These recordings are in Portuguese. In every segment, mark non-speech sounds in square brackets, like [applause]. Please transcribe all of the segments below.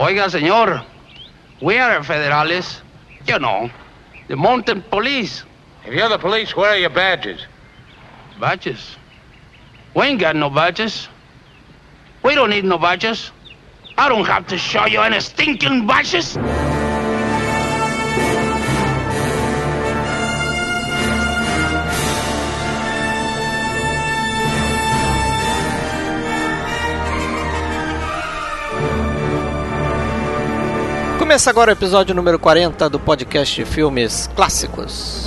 Oiga, señor, we are federales. You know, the mountain police. If you're the police, where are your badges? Badges? We ain't got no badges. We don't need no badges. I don't have to show you any stinking badges. Começa agora o episódio número 40 do podcast Filmes Clássicos.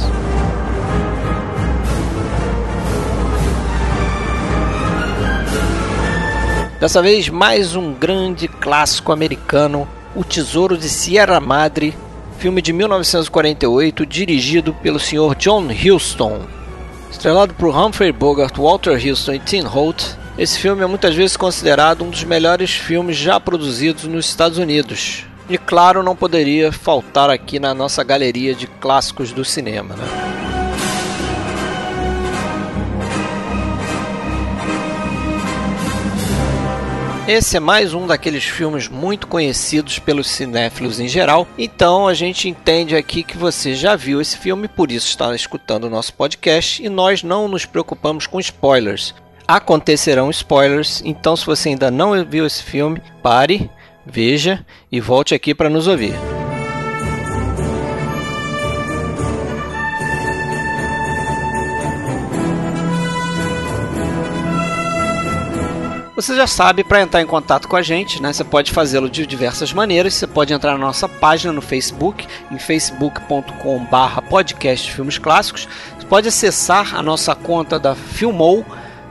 Dessa vez, mais um grande clássico americano, O Tesouro de Sierra Madre, filme de 1948, dirigido pelo Sr. John Huston. Estrelado por Humphrey Bogart, Walter Huston e Tim Holt, esse filme é muitas vezes considerado um dos melhores filmes já produzidos nos Estados Unidos, e claro, não poderia faltar aqui na nossa galeria de clássicos do cinema. Né? Esse é mais um daqueles filmes muito conhecidos pelos cinéfilos em geral, então a gente entende aqui que você já viu esse filme, por isso está escutando o nosso podcast e nós não nos preocupamos com spoilers. Acontecerão spoilers, então se você ainda não viu esse filme, pare, Veja e volte aqui para nos ouvir. Você já sabe, para entrar em contato com a gente, né, você pode fazê-lo de diversas maneiras. Você pode entrar na nossa página no Facebook, em facebook.com/barra podcast filmes clássicos. Você pode acessar a nossa conta da Filmou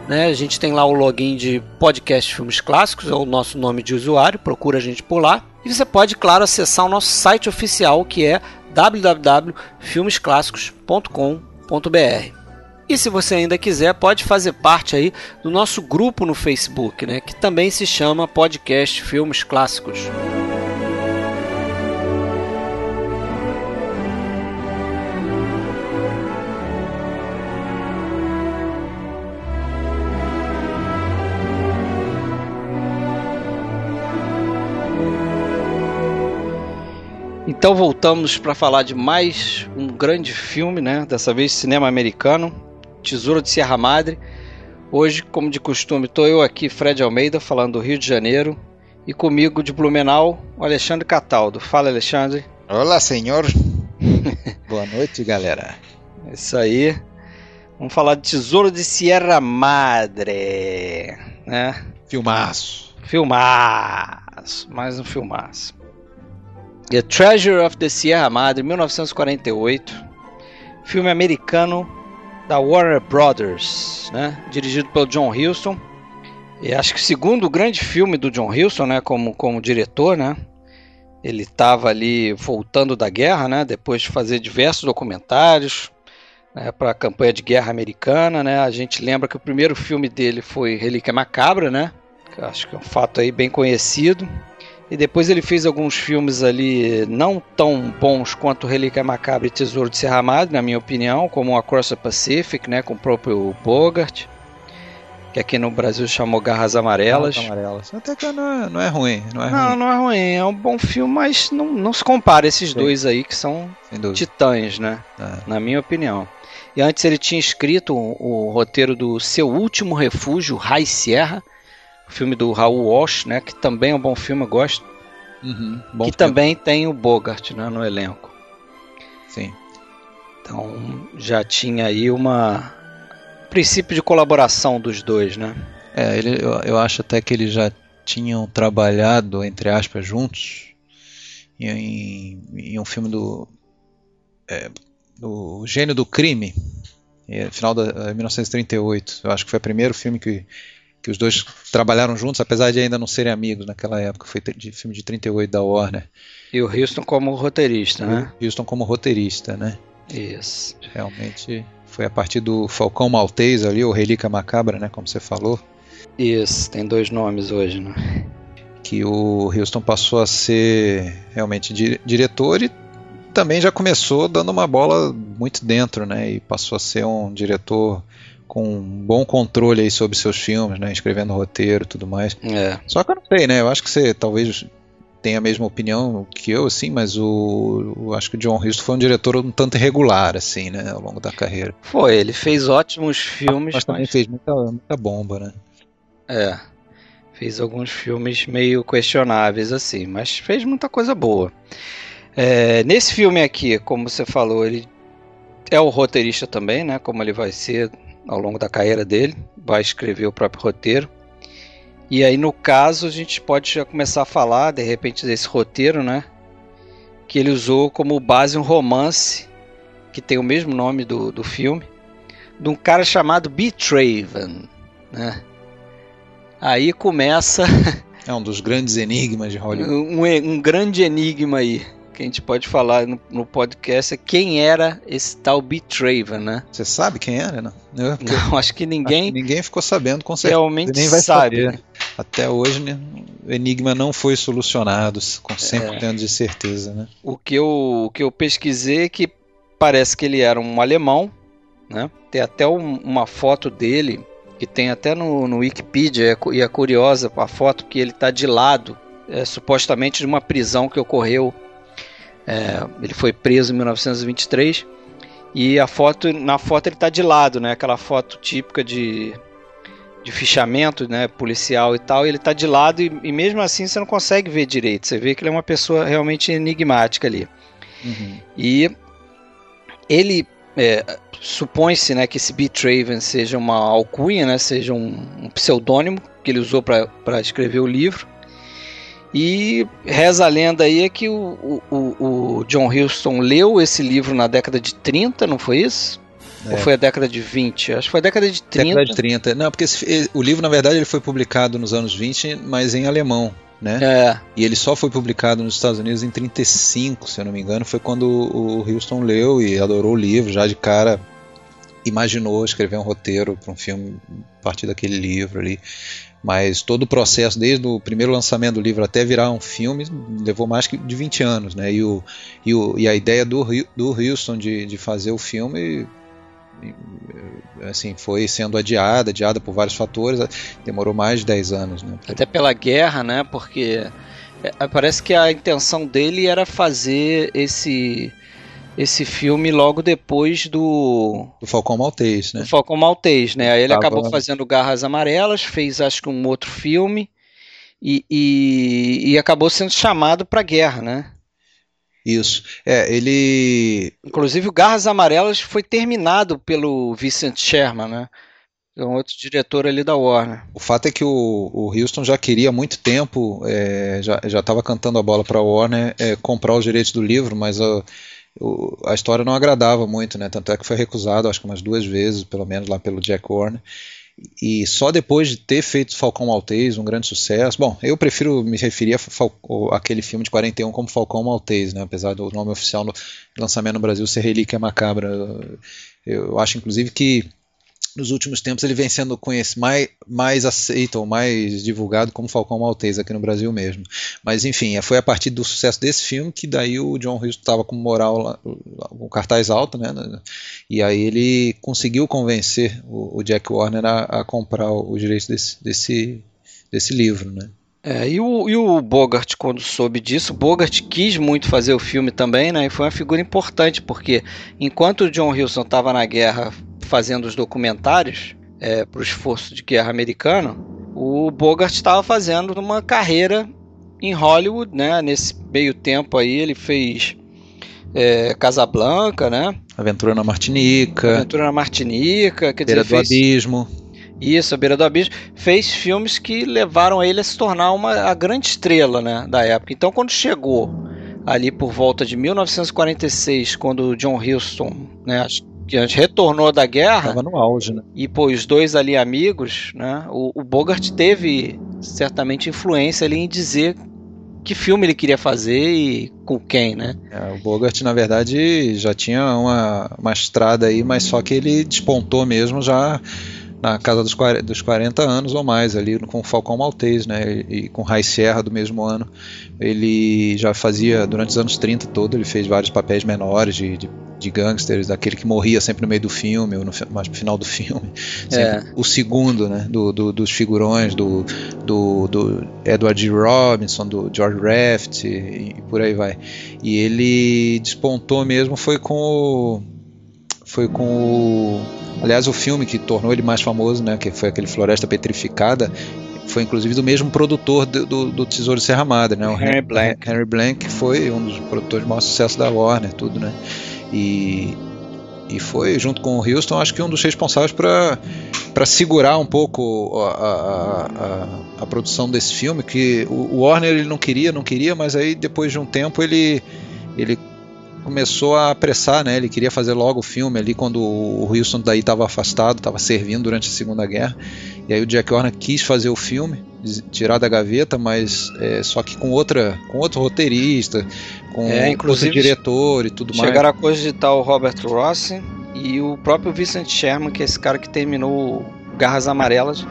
né? A gente tem lá o login de podcast Filmes Clássicos, é o nosso nome de usuário, procura a gente por lá. E você pode, claro, acessar o nosso site oficial que é www.filmesclassicos.com.br. E se você ainda quiser, pode fazer parte aí do nosso grupo no Facebook, né, que também se chama Podcast Filmes Clássicos. Então voltamos para falar de mais um grande filme, né? Dessa vez cinema americano, Tesouro de Sierra Madre. Hoje, como de costume, estou eu aqui, Fred Almeida, falando do Rio de Janeiro, e comigo de Blumenau, o Alexandre Cataldo. Fala, Alexandre. Olá, senhor. [laughs] Boa noite, galera. É isso aí. Vamos falar de Tesouro de Sierra Madre, né? Filmaço. Filmaço. Mais um filmaço. The Treasure of the Sierra Madre, 1948. Filme americano da Warner Brothers, né? Dirigido pelo John Huston. E acho que o segundo grande filme do John Huston, né? Como, como diretor, né? Ele estava ali voltando da guerra, né? Depois de fazer diversos documentários né, para a campanha de guerra americana, né? A gente lembra que o primeiro filme dele foi Relíquia Macabra, né? Que acho que é um fato aí bem conhecido. E depois ele fez alguns filmes ali não tão bons quanto Relíquia Macabra e Tesouro de Serra Madre, na minha opinião, como Across the Pacific, né, com o próprio Bogart, que aqui no Brasil chamou Garras Amarelas. Garras Amarelas. Até que não é, não é ruim. Não, é não, ruim. não é ruim. É um bom filme, mas não, não se compara esses Sim. dois aí que são titãs, né? É. Na minha opinião. E antes ele tinha escrito o, o roteiro do Seu Último Refúgio, High Sierra, filme do Raul Walsh, né? Que também é um bom filme, eu gosto. Uhum, que filme. também tem o Bogart né, no elenco. Sim. Então já tinha aí uma princípio de colaboração dos dois, né? É, ele, eu, eu acho até que eles já tinham trabalhado, entre aspas, juntos em, em um filme do, é, do Gênio do Crime, final de 1938. Eu acho que foi o primeiro filme que que os dois trabalharam juntos, apesar de ainda não serem amigos naquela época. Foi de filme de 38 da Warner. E o Houston como roteirista, né? O Houston como roteirista, né? Isso. Realmente foi a partir do Falcão Maltese ali, ou Relíquia Macabra, né? Como você falou. Isso, tem dois nomes hoje, né? Que o Houston passou a ser realmente di diretor e também já começou dando uma bola muito dentro, né? E passou a ser um diretor com um bom controle aí sobre seus filmes, né? Escrevendo roteiro e tudo mais. É. Só que eu não sei, né? Eu acho que você talvez tem a mesma opinião que eu, assim, mas o, o acho que o John Huston foi um diretor um tanto irregular, assim, né, ao longo da carreira. Foi, ele fez ótimos filmes, mas também fez muita, muita bomba, né? É, fez alguns filmes meio questionáveis, assim, mas fez muita coisa boa. É, nesse filme aqui, como você falou, ele é o roteirista também, né? Como ele vai ser ao longo da carreira dele, vai escrever o próprio roteiro. E aí, no caso, a gente pode já começar a falar, de repente, desse roteiro, né? Que ele usou como base um romance, que tem o mesmo nome do, do filme, de um cara chamado Betraven, né? Aí começa... É um dos grandes enigmas de Hollywood. [laughs] Um, um grande enigma aí que a gente pode falar no, no podcast é quem era esse tal Betraven, né? Você sabe quem era, não? Eu, [laughs] não, acho que ninguém. Acho que ninguém ficou sabendo com certeza. Realmente nem vai sabe. Saber. Né? Até hoje, né, o enigma não foi solucionado com 100% é. de certeza, né? O que eu, o que eu pesquisei é que parece que ele era um alemão, né? Tem até um, uma foto dele que tem até no, no Wikipedia e é curiosa a foto que ele está de lado, é, supostamente de uma prisão que ocorreu é, ele foi preso em 1923 e a foto, na foto ele está de lado, né? Aquela foto típica de, de fichamento, né? Policial e tal. E ele está de lado e, e, mesmo assim você não consegue ver direito. Você vê que ele é uma pessoa realmente enigmática ali. Uhum. E ele é, supõe-se, né, que esse Beatraven seja uma alcunha, né? Seja um, um pseudônimo que ele usou para escrever o livro. E reza a lenda aí é que o, o, o John Huston leu esse livro na década de 30, não foi isso? É. Ou foi a década de 20? Acho que foi a década de 30. Década de 30. Não, porque esse, o livro, na verdade, ele foi publicado nos anos 20, mas em alemão. Né? É. E ele só foi publicado nos Estados Unidos em 35, se eu não me engano. Foi quando o Houston leu e adorou o livro, já de cara imaginou escrever um roteiro para um filme a partir daquele livro ali. Mas todo o processo, desde o primeiro lançamento do livro até virar um filme, levou mais de 20 anos. Né? E, o, e, o, e a ideia do, do Houston de, de fazer o filme assim foi sendo adiada, adiada por vários fatores, demorou mais de 10 anos. Né? Até pela guerra, né? Porque é, parece que a intenção dele era fazer esse esse filme logo depois do. Do Falcão Maltês, né? Do Falcão Maltês, né? Aí ele Tava... acabou fazendo Garras Amarelas, fez acho que um outro filme e, e, e acabou sendo chamado para guerra, né? Isso. É, ele. Inclusive o Garras Amarelas foi terminado pelo Vincent Sherman, né? É um outro diretor ali da Warner. O fato é que o, o Houston já queria há muito tempo, é, já estava cantando a bola para a Warner é, comprar os direitos do livro, mas a, o, a história não agradava muito, né? Tanto é que foi recusado, acho que umas duas vezes, pelo menos lá pelo Jack Warner. E só depois de ter feito Falcão Maltês, um grande sucesso. Bom, eu prefiro me referir a aquele filme de 41 como Falcão Maltês, né? apesar do nome oficial no lançamento no Brasil ser Relíquia Macabra. Eu acho, inclusive, que nos últimos tempos ele vem sendo mais, mais aceito ou mais divulgado como Falcão Maltese aqui no Brasil mesmo. Mas enfim, foi a partir do sucesso desse filme que daí o John Hughes estava com moral, com cartaz alto, né? E aí ele conseguiu convencer o, o Jack Warner a, a comprar os direitos desse, desse, desse livro, né? É, e, o, e o Bogart, quando soube disso, Bogart quis muito fazer o filme também, né? E foi uma figura importante, porque enquanto o John Huston estava na guerra fazendo os documentários é, para o esforço de guerra americano, o Bogart estava fazendo uma carreira em Hollywood, né? Nesse meio tempo aí ele fez é, Casablanca, né? Aventura na Martinica. Aventura na Martinica, quer Beira dizer, do fez... Abismo. Isso, a Beira do Abismo. Fez filmes que levaram ele a se tornar uma a grande estrela, né, da época. Então, quando chegou ali por volta de 1946, quando o John Huston, né, acho que antes retornou da guerra. Tava no auge, né? E pô, os dois ali amigos, né? O, o Bogart teve certamente influência ali em dizer que filme ele queria fazer e com quem, né? É, o Bogart, na verdade, já tinha uma, uma estrada aí, mas só que ele despontou mesmo já na casa dos 40, dos 40 anos ou mais ali com o Falcão Maltese, né? E, e com Rai Serra do mesmo ano. Ele já fazia durante os anos 30 todo, ele fez vários papéis menores de, de, de gangsters, daquele que morria sempre no meio do filme ou no mais no final do filme. [laughs] É. O segundo, né? Do, do, dos figurões do, do, do Edward G. Robinson, do George Raft e, e por aí vai. E ele despontou mesmo foi com o foi com o. Aliás, o filme que tornou ele mais famoso, né, que foi aquele Floresta Petrificada, foi inclusive do mesmo produtor do, do, do Tesouro de Serra Madre, né? O Henry Blank. Henry Blank foi um dos produtores de maior sucesso da Warner, tudo, né? E, e foi, junto com o Houston, acho que um dos responsáveis para segurar um pouco a, a, a, a, produção desse filme, que o, o Warner ele não queria, não queria, mas aí depois de um tempo ele, ele começou a apressar, né? Ele queria fazer logo o filme ali quando o Wilson daí estava afastado, estava servindo durante a Segunda Guerra. E aí o Jack Horner quis fazer o filme, tirar da gaveta, mas é, só que com outra, com outro roteirista, com é, inclusive, outro diretor e tudo mais. Chegaram a cogitar o Robert Ross e o próprio Vincent Sherman, que é esse cara que terminou Garras Amarelas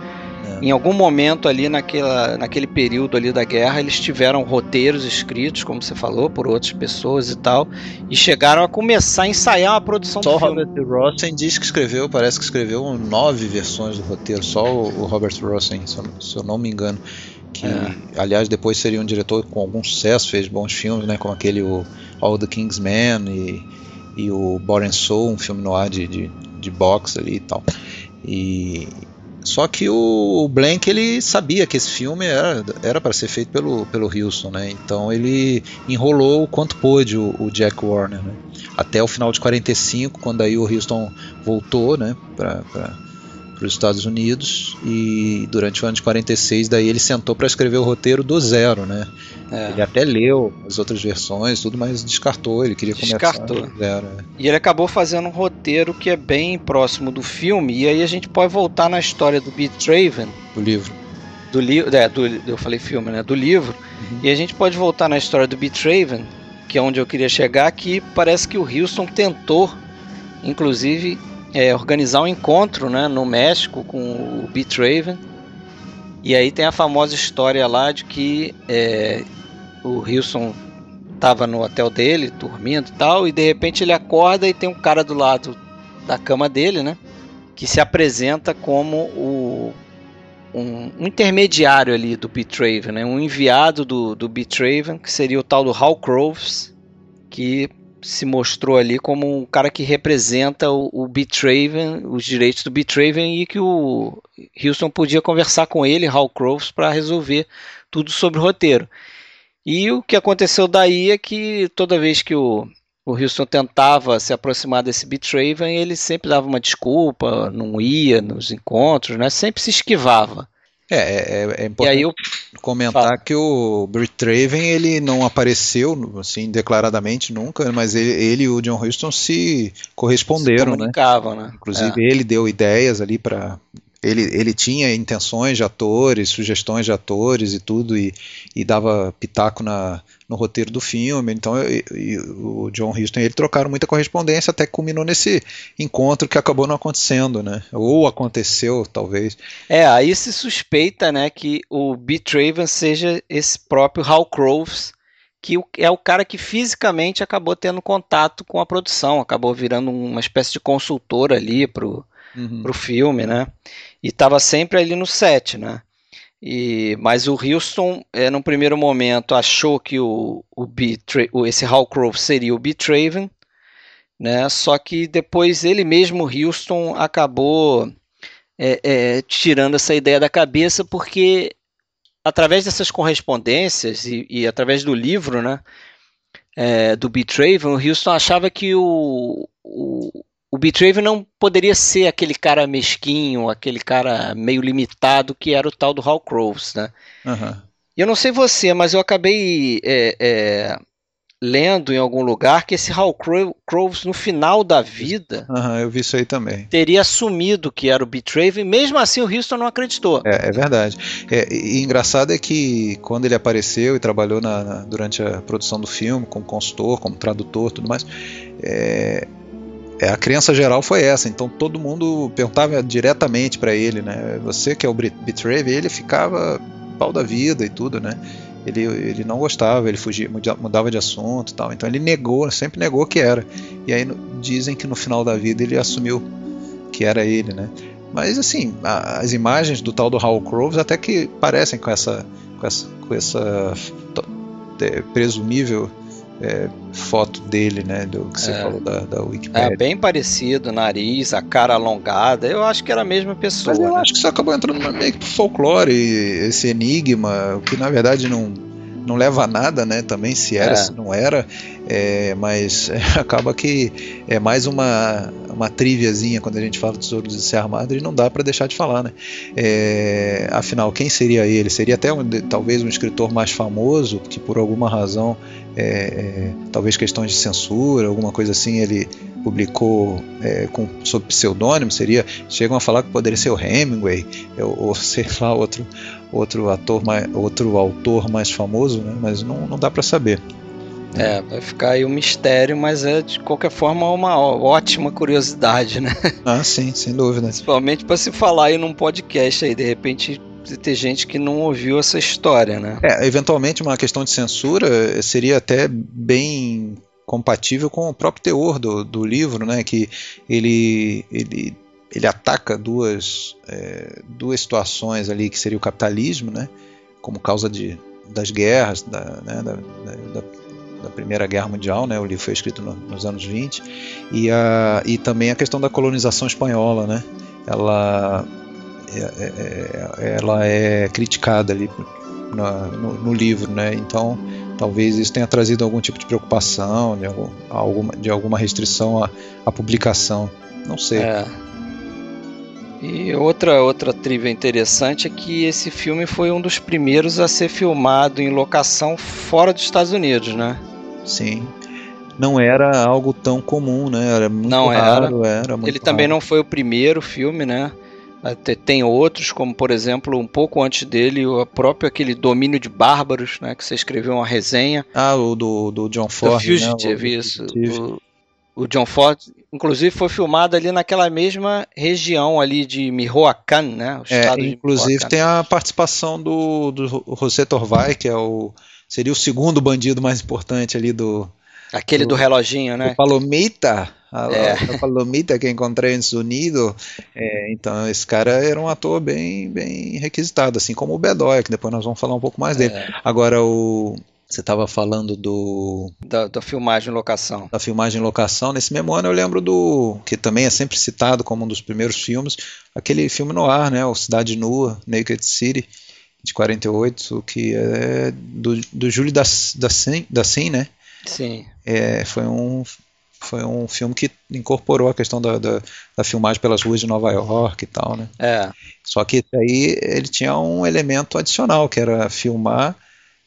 em algum momento ali naquela, naquele período ali da guerra, eles tiveram roteiros escritos, como você falou, por outras pessoas e tal, e chegaram a começar a ensaiar uma produção só do filme. Só o Robert Rossen diz que escreveu, parece que escreveu nove versões do roteiro, só o, Robert Rossen, se eu, se eu não me engano que é. aliás depois seria um diretor com algum sucesso, fez bons filmes, né, como aquele o All the King's Men e, e o Body Soul, um filme no ar de, de, de boxe ali e tal. E, só que o Blank ele sabia que esse filme era para ser feito pelo pelo Wilson, né? Então ele enrolou o quanto pôde o, o Jack Warner, né? Até o final de 45, quando aí o Houston voltou, né? Para para os Estados Unidos e durante o ano de 46 daí ele sentou para escrever o roteiro do zero, né? É. Ele até leu as outras versões, tudo, mas descartou. Ele queria descartou. começar. É. E ele acabou fazendo um roteiro que é bem próximo do filme. E aí a gente pode voltar na história do Beat Traven. Do livro. Do livro, é, do, eu falei filme, né? Do livro. Uhum. E a gente pode voltar na história do Beat Traven, que é onde eu queria chegar, que parece que o Houston tentou, inclusive, é, organizar um encontro né, no México com o Beat Raven. E aí tem a famosa história lá de que é, o Wilson estava no hotel dele, dormindo e tal, e de repente ele acorda e tem um cara do lado da cama dele, né? Que se apresenta como o, um, um intermediário ali do Beatraven, né? Um enviado do, do Beatraven, que seria o tal do Hal Croves, que se mostrou ali como um cara que representa o, o Beatraven, os direitos do Beatraven e que o Houston podia conversar com ele, Hal Croves, para resolver tudo sobre o roteiro. E o que aconteceu daí é que toda vez que o, o Houston tentava se aproximar desse Beatraven, ele sempre dava uma desculpa, não ia nos encontros, né? sempre se esquivava. É, é, é importante eu... comentar Fala. que o Britt Traven ele não apareceu assim declaradamente nunca, mas ele, ele e o John Huston se corresponderam, se né? né? Inclusive é. ele deu ideias ali para ele, ele tinha intenções de atores, sugestões de atores e tudo, e, e dava pitaco na, no roteiro do filme. Então e, e o John Huston e ele trocaram muita correspondência até que culminou nesse encontro que acabou não acontecendo, né? Ou aconteceu, talvez. É, aí se suspeita, né, que o Beat Raven seja esse próprio Hal Croves, que é o cara que fisicamente acabou tendo contato com a produção, acabou virando uma espécie de consultor ali pro, uhum. pro filme, né? e estava sempre ali no set, né? E, mas o Houston, é, no primeiro momento, achou que o, o, o esse Hal Crowe seria o Beatraven, né? Só que depois ele mesmo, Houston, acabou é, é, tirando essa ideia da cabeça porque através dessas correspondências e, e através do livro, né? É, do Beatraven, o Houston achava que o, o, o Beatraven não poderia ser aquele cara mesquinho, aquele cara meio limitado que era o tal do Hal Crows, né? Uhum. Eu não sei você, mas eu acabei é, é, lendo em algum lugar que esse Hal Crows no final da vida, uhum, eu vi isso aí também, teria assumido que era o Beatraven, mesmo assim o Houston não acreditou. É, é verdade. É, e engraçado é que quando ele apareceu e trabalhou na, na, durante a produção do filme como consultor, como tradutor, tudo mais, é, é, a crença geral foi essa. Então todo mundo perguntava diretamente para ele, né? Você que é o Betrave, ele ficava pau da vida e tudo, né? Ele, ele não gostava, ele fugia, mudava de assunto, tal. Então ele negou, sempre negou que era. E aí dizem que no final da vida ele assumiu que era ele, né? Mas assim, a, as imagens do tal do Hal Croves até que parecem com essa, com essa, com essa presumível é, foto dele, né? Do que você é. falou da, da Wikipedia. É bem parecido, nariz, a cara alongada. Eu acho que era a mesma pessoa. Mas eu né? acho que isso acabou entrando meio que pro folclore, esse enigma, que na verdade não não leva a nada, né? Também se era, é. se não era, é, mas [laughs] acaba que é mais uma, uma triviazinha quando a gente fala de Tesouro de Serra Madre e não dá para deixar de falar, né? É, afinal, quem seria ele? Seria até um, talvez um escritor mais famoso que por alguma razão, é, é, talvez questões de censura, alguma coisa assim, ele publicou é, com, sob pseudônimo, seria, chegam a falar que poderia ser o Hemingway, ou, ou [laughs] sei lá, outro, outro ator, mais, outro autor mais famoso, né? mas não, não dá para saber. É, vai ficar aí um mistério, mas é de qualquer forma uma ótima curiosidade, né? Ah, sim, sem dúvida. Principalmente para se falar aí num podcast aí, de repente ter gente que não ouviu essa história, né? É, eventualmente uma questão de censura seria até bem compatível com o próprio teor do, do livro, né? Que ele, ele, ele ataca duas, é, duas situações ali que seria o capitalismo, né? Como causa de, das guerras, da, né, da, da, da, Primeira Guerra Mundial, né? O livro foi escrito no, nos anos 20 e, a, e também a questão da colonização espanhola, né? Ela ela é criticada ali no, no, livro, né? Então Talvez isso tenha trazido algum tipo de preocupação, de, algum, alguma, de alguma restrição à, à publicação. Não sei. É. E outra, outra trivia interessante é que esse filme foi um dos primeiros a ser filmado em locação fora dos Estados Unidos, né? Sim. Não era algo tão comum, né? Era muito não raro, era. era Ele também não foi o primeiro filme, né? Tem outros, como por exemplo, um pouco antes dele, o próprio aquele Domínio de Bárbaros, né, que você escreveu uma resenha. Ah, o do, do John Ford. Do Fugitive, né? isso. O, o, John Ford, inclusive, foi filmado ali naquela mesma região ali de Michoacán, né? O é, inclusive tem a participação do, do José Torvai, que é o seria o segundo bandido mais importante ali do, Aquele do, do reloginho, né? O Palomita, a, é. a Palomita que encontrei nos Unidos. É, então, esse cara era um ator bem, bem requisitado, assim como o Bedoya, que depois nós vamos falar um pouco mais dele. É. Agora, o. Você estava falando do. Da, da, filmagem em locação. Da filmagem em locação. Nesse mesmo ano eu lembro do. Que também é sempre citado como um dos primeiros filmes. Aquele filme no ar, né? O Cidade Nua, Naked City, de 48, que é do, do Júlio da, da, da Sim, né? Sim. É, foi um foi um filme que incorporou a questão da, da, da, filmagem pelas ruas de Nova York e tal, né? É. Só que aí ele tinha um elemento adicional, que era filmar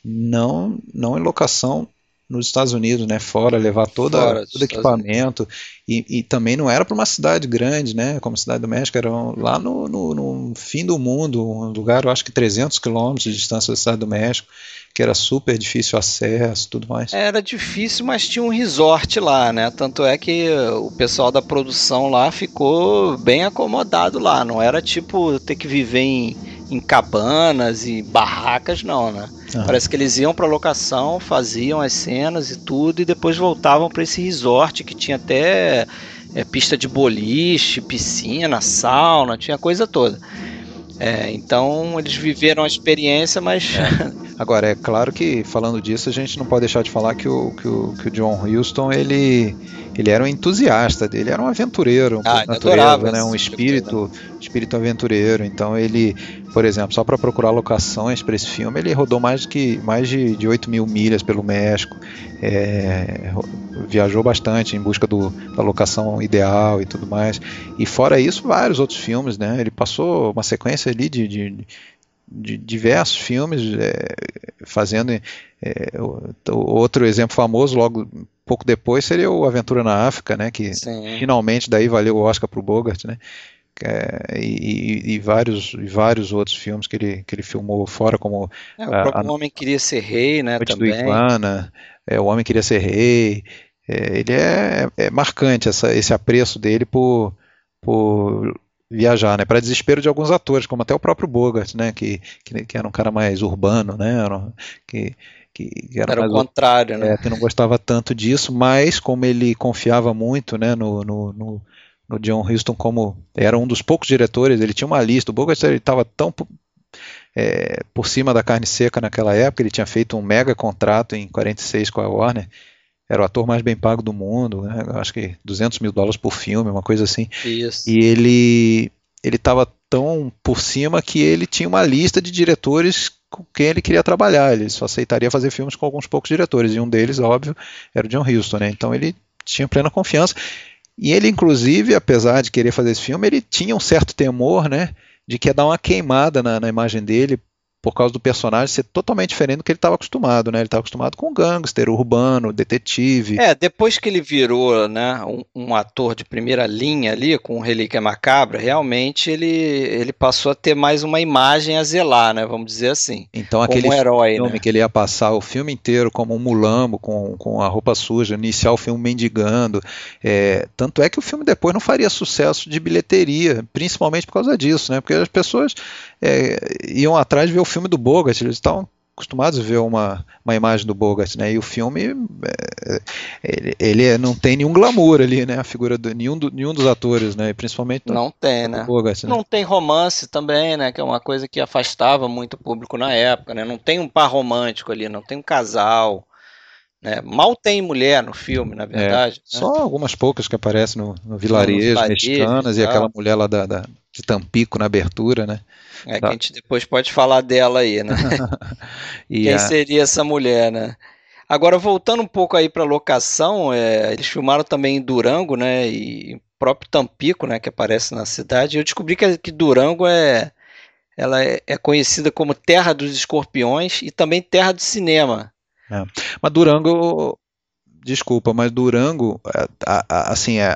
não, não em locação nos Estados Unidos, né? Fora, levar toda, Fora todo equipamento. E, e, também não era para uma cidade grande, né? Como a Cidade do México, era lá no, no, no fim do mundo, um lugar, eu acho que 300 quilômetros de distância da Cidade do México que era super difícil acesso tudo mais. Era difícil, mas tinha um resort lá, né? Tanto é que o pessoal da produção lá ficou bem acomodado lá. Não era tipo ter que viver em, em cabanas e barracas, não, né? Ah. Parece que eles iam para locação, faziam as cenas e tudo, e depois voltavam para esse resort que tinha até é, pista de boliche, piscina, sauna, tinha coisa toda. É, então eles viveram a experiência, mas. É. [laughs] Agora, é claro que falando disso, a gente não pode deixar de falar que o, que o, que o John Huston ele, ele era um entusiasta, ele era um aventureiro, um ah, natureza, né? um espírito, espírito aventureiro. Então ele, por exemplo, só para procurar locações para esse filme, ele rodou mais, que, mais de, de 8 mil milhas pelo México, é, viajou bastante em busca do, da locação ideal e tudo mais. E fora isso, vários outros filmes, né? Ele passou uma sequência ali de, de de diversos filmes é, fazendo é, outro exemplo famoso logo pouco depois seria o Aventura na África né que Sim. finalmente daí valeu o Oscar para o Bogart né é, e, e, vários e vários outros filmes que ele que ele filmou fora como é, o próprio a, Homem queria ser rei né também Iguana, é, o Homem queria ser rei é, ele é, é marcante essa, esse apreço dele por, por viajar, né? Para desespero de alguns atores, como até o próprio Bogart, né? Que, que, que era um cara mais urbano, né? Que, que, que era, era o contrário, né? É, que não gostava tanto disso, mas como ele confiava muito, né? No, no, no, no John Huston como era um dos poucos diretores, ele tinha uma lista. O Bogart ele estava tão é, por cima da carne seca naquela época, ele tinha feito um mega contrato em 46 com a Warner era o ator mais bem pago do mundo, né? acho que 200 mil dólares por filme, uma coisa assim. Isso. E ele ele estava tão por cima que ele tinha uma lista de diretores com quem ele queria trabalhar. Ele só aceitaria fazer filmes com alguns poucos diretores e um deles, óbvio, era o John Huston, né? Então ele tinha plena confiança. E ele, inclusive, apesar de querer fazer esse filme, ele tinha um certo temor, né, de que ia dar uma queimada na, na imagem dele por causa do personagem ser totalmente diferente do que ele estava acostumado, né? Ele estava acostumado com gangster, urbano, detetive. É, depois que ele virou, né, um, um ator de primeira linha ali, com Relíquia Macabra, realmente ele, ele passou a ter mais uma imagem a zelar, né? Vamos dizer assim. Então aquele um herói, filme né? que ele ia passar o filme inteiro como um mulambo, com, com a roupa suja, iniciar o filme mendigando. É, tanto é que o filme depois não faria sucesso de bilheteria, principalmente por causa disso, né? Porque as pessoas é, iam atrás de ver o filme do Bogart, eles estavam acostumados a ver uma, uma imagem do Bogart, né? E o filme é, ele, ele, não tem nenhum glamour ali, né? A figura de nenhum, do, nenhum dos atores, né? E principalmente não tem, né? Bogart, né? Não tem romance também, né? Que é uma coisa que afastava muito o público na época, né? Não tem um par romântico ali, não tem um casal. Né? Mal tem mulher no filme, na verdade. É, né? Só algumas poucas que aparecem no, no vilarejo, mexicanas, e aquela mulher lá da, da, de Tampico na abertura, né? É tá. que a gente depois pode falar dela aí, né? [laughs] Quem a... seria essa mulher, né? Agora, voltando um pouco aí para locação, é, eles filmaram também em Durango, né? E próprio Tampico, né? Que aparece na cidade. Eu descobri que, que Durango é, ela é, é, conhecida como terra dos escorpiões e também terra do cinema. É. Mas Durango, desculpa, mas Durango, a, a, assim, é,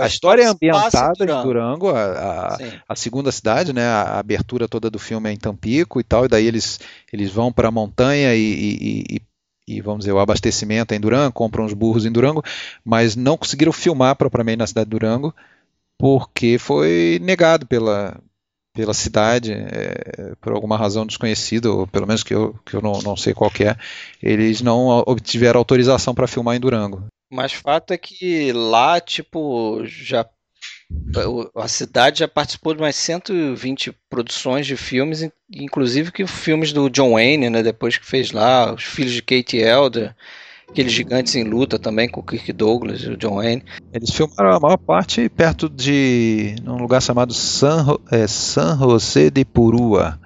a história é ambientada em Durango, a, a, a, segunda cidade, né? A abertura toda do filme é em Tampico e tal, e daí eles, eles vão para a montanha e, e, e, e, vamos dizer, o abastecimento é em Durango, compram os burros em Durango, mas não conseguiram filmar propriamente na cidade de Durango porque foi negado pela, pela cidade, é, por alguma razão desconhecida, ou pelo menos que eu, que eu não, não sei qual é, eles não obtiveram autorização para filmar em Durango. Mas fato é que lá, tipo, já a cidade já participou de umas 120 produções de filmes, inclusive que filmes do John Wayne, né, depois que fez lá, Os Filhos de Kate Elder, aqueles gigantes em luta também com o Kirk Douglas e o John Wayne. Eles filmaram a maior parte perto de num lugar chamado San, é, San José de Purua,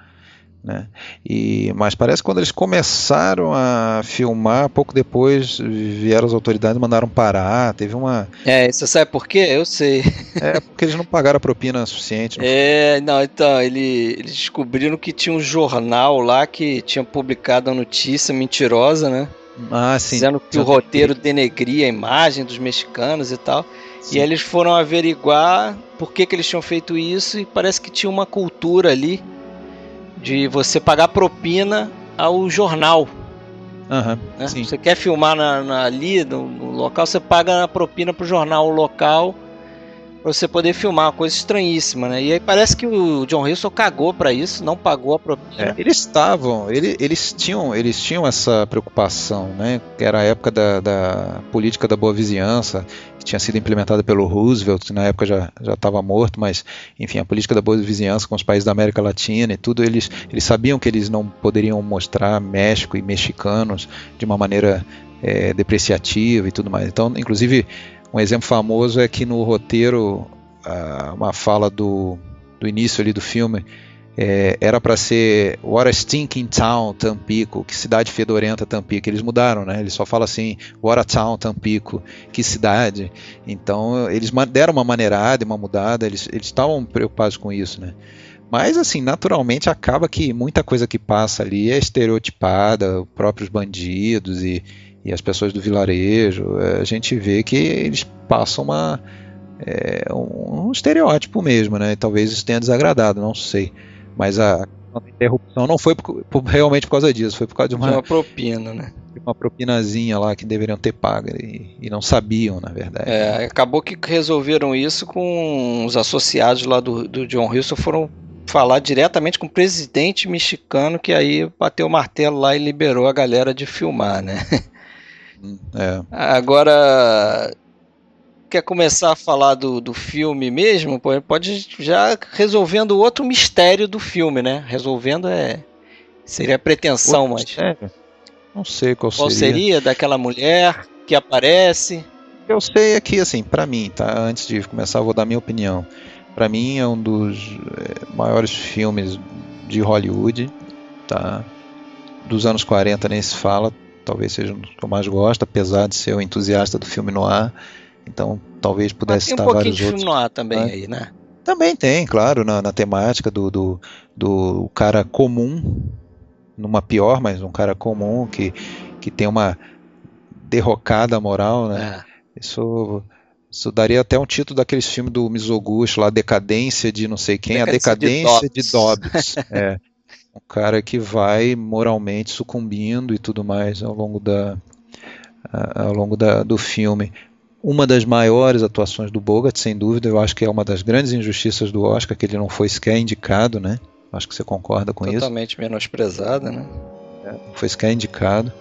né? E, mas parece que quando eles começaram a filmar, pouco depois vieram as autoridades e mandaram parar. Teve uma. É, você sabe por quê? Eu sei. É porque eles não pagaram a propina suficiente. Não é, não, então, ele, eles descobriram que tinha um jornal lá que tinha publicado a notícia mentirosa, né? Ah, sim. Dizendo que o roteiro denegria a imagem dos mexicanos e tal. Sim. E aí eles foram averiguar por que, que eles tinham feito isso e parece que tinha uma cultura ali de você pagar propina ao jornal. Uhum, né? Você quer filmar na, na ali no, no, local, você paga a propina pro jornal local para você poder filmar, uma coisa estranhíssima, né? E aí parece que o John Wilson cagou para isso, não pagou a propina. É, eles estavam, ele, eles tinham, eles tinham essa preocupação, né? Que era a época da, da política da boa vizinhança, que tinha sido implementada pelo Roosevelt, que na época já estava morto, mas enfim, a política da boa vizinhança com os países da América Latina e tudo, eles eles sabiam que eles não poderiam mostrar México e mexicanos de uma maneira é, depreciativa e tudo mais. Então, inclusive um exemplo famoso é que no roteiro, uma fala do, do início ali do filme, é, era para ser What a Stinking Town Tampico, que cidade fedorenta Tampico. Eles mudaram, né? Eles só falam assim, What a Town Tampico, que cidade. Então eles deram uma maneirada, uma mudada, eles estavam preocupados com isso, né? Mas assim, naturalmente acaba que muita coisa que passa ali é estereotipada, próprios bandidos e, e as pessoas do vilarejo, é, a gente vê que eles passam uma, é, um, um, estereótipo mesmo, né? Talvez isso tenha desagradado, não sei. Mas a, interrupção não foi por, por, realmente por causa disso, foi por causa de uma, de uma propina, né? Uma propinazinha lá que deveriam ter pago e, e, não sabiam, na verdade. É, acabou que resolveram isso com os associados lá do, do John Wilson foram falar diretamente com o presidente mexicano que aí bateu o martelo lá e liberou a galera de filmar, né? É. Agora, quer começar a falar do, do filme mesmo, pode já resolvendo outro mistério do filme, né? Resolvendo é. Seria pretensão, mas. Mistério? Não sei qual, qual seria. seria daquela mulher que aparece. Eu sei aqui, assim, para mim, tá? Antes de começar, eu vou dar minha opinião. Para mim é um dos é, maiores filmes de Hollywood, tá? Dos anos 40 nem se fala, talvez seja um dos que eu mais gosto, apesar de ser um entusiasta do filme noir. Então, talvez pudesse Mas tem estar um pouquinho vários de outros. filme noir também né? aí, né? Também tem, claro, na, na temática do, do, do cara comum, numa pior, mas um cara comum que, que tem uma derrocada moral, né? É. Isso, isso daria até um título daqueles filmes do Mizoguchi lá, Decadência de não sei quem, Decadência a de Decadência de Dobbs. é. [laughs] Um cara que vai moralmente sucumbindo e tudo mais ao longo, da, ao longo da, do filme. Uma das maiores atuações do Bogart, sem dúvida, eu acho que é uma das grandes injustiças do Oscar, que ele não foi sequer indicado, né? Acho que você concorda com isso Totalmente menosprezada, né? foi sequer indicado.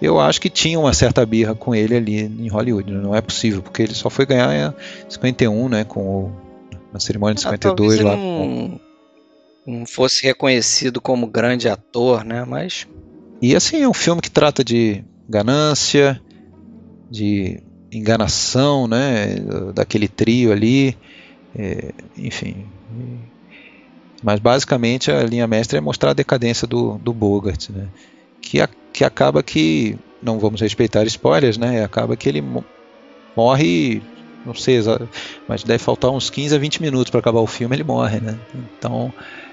Eu acho que tinha uma certa birra com ele ali em Hollywood, não é possível, porque ele só foi ganhar em 51, né, com o, na cerimônia de Ah, 52 talvez lá. ele não, não fosse reconhecido como grande ator, né? Mas E assim, é um filme que trata de ganância, de enganação, né, daquele trio ali, é, enfim. Mas basicamente a linha mestra é mostrar a decadência do, do Bogart, né, que, a- que acaba que, não vamos respeitar spoilers, né, acaba que ele mo- morre, não sei, mas deve faltar uns 15 a 20 minutos para acabar o filme, ele morre, né, então...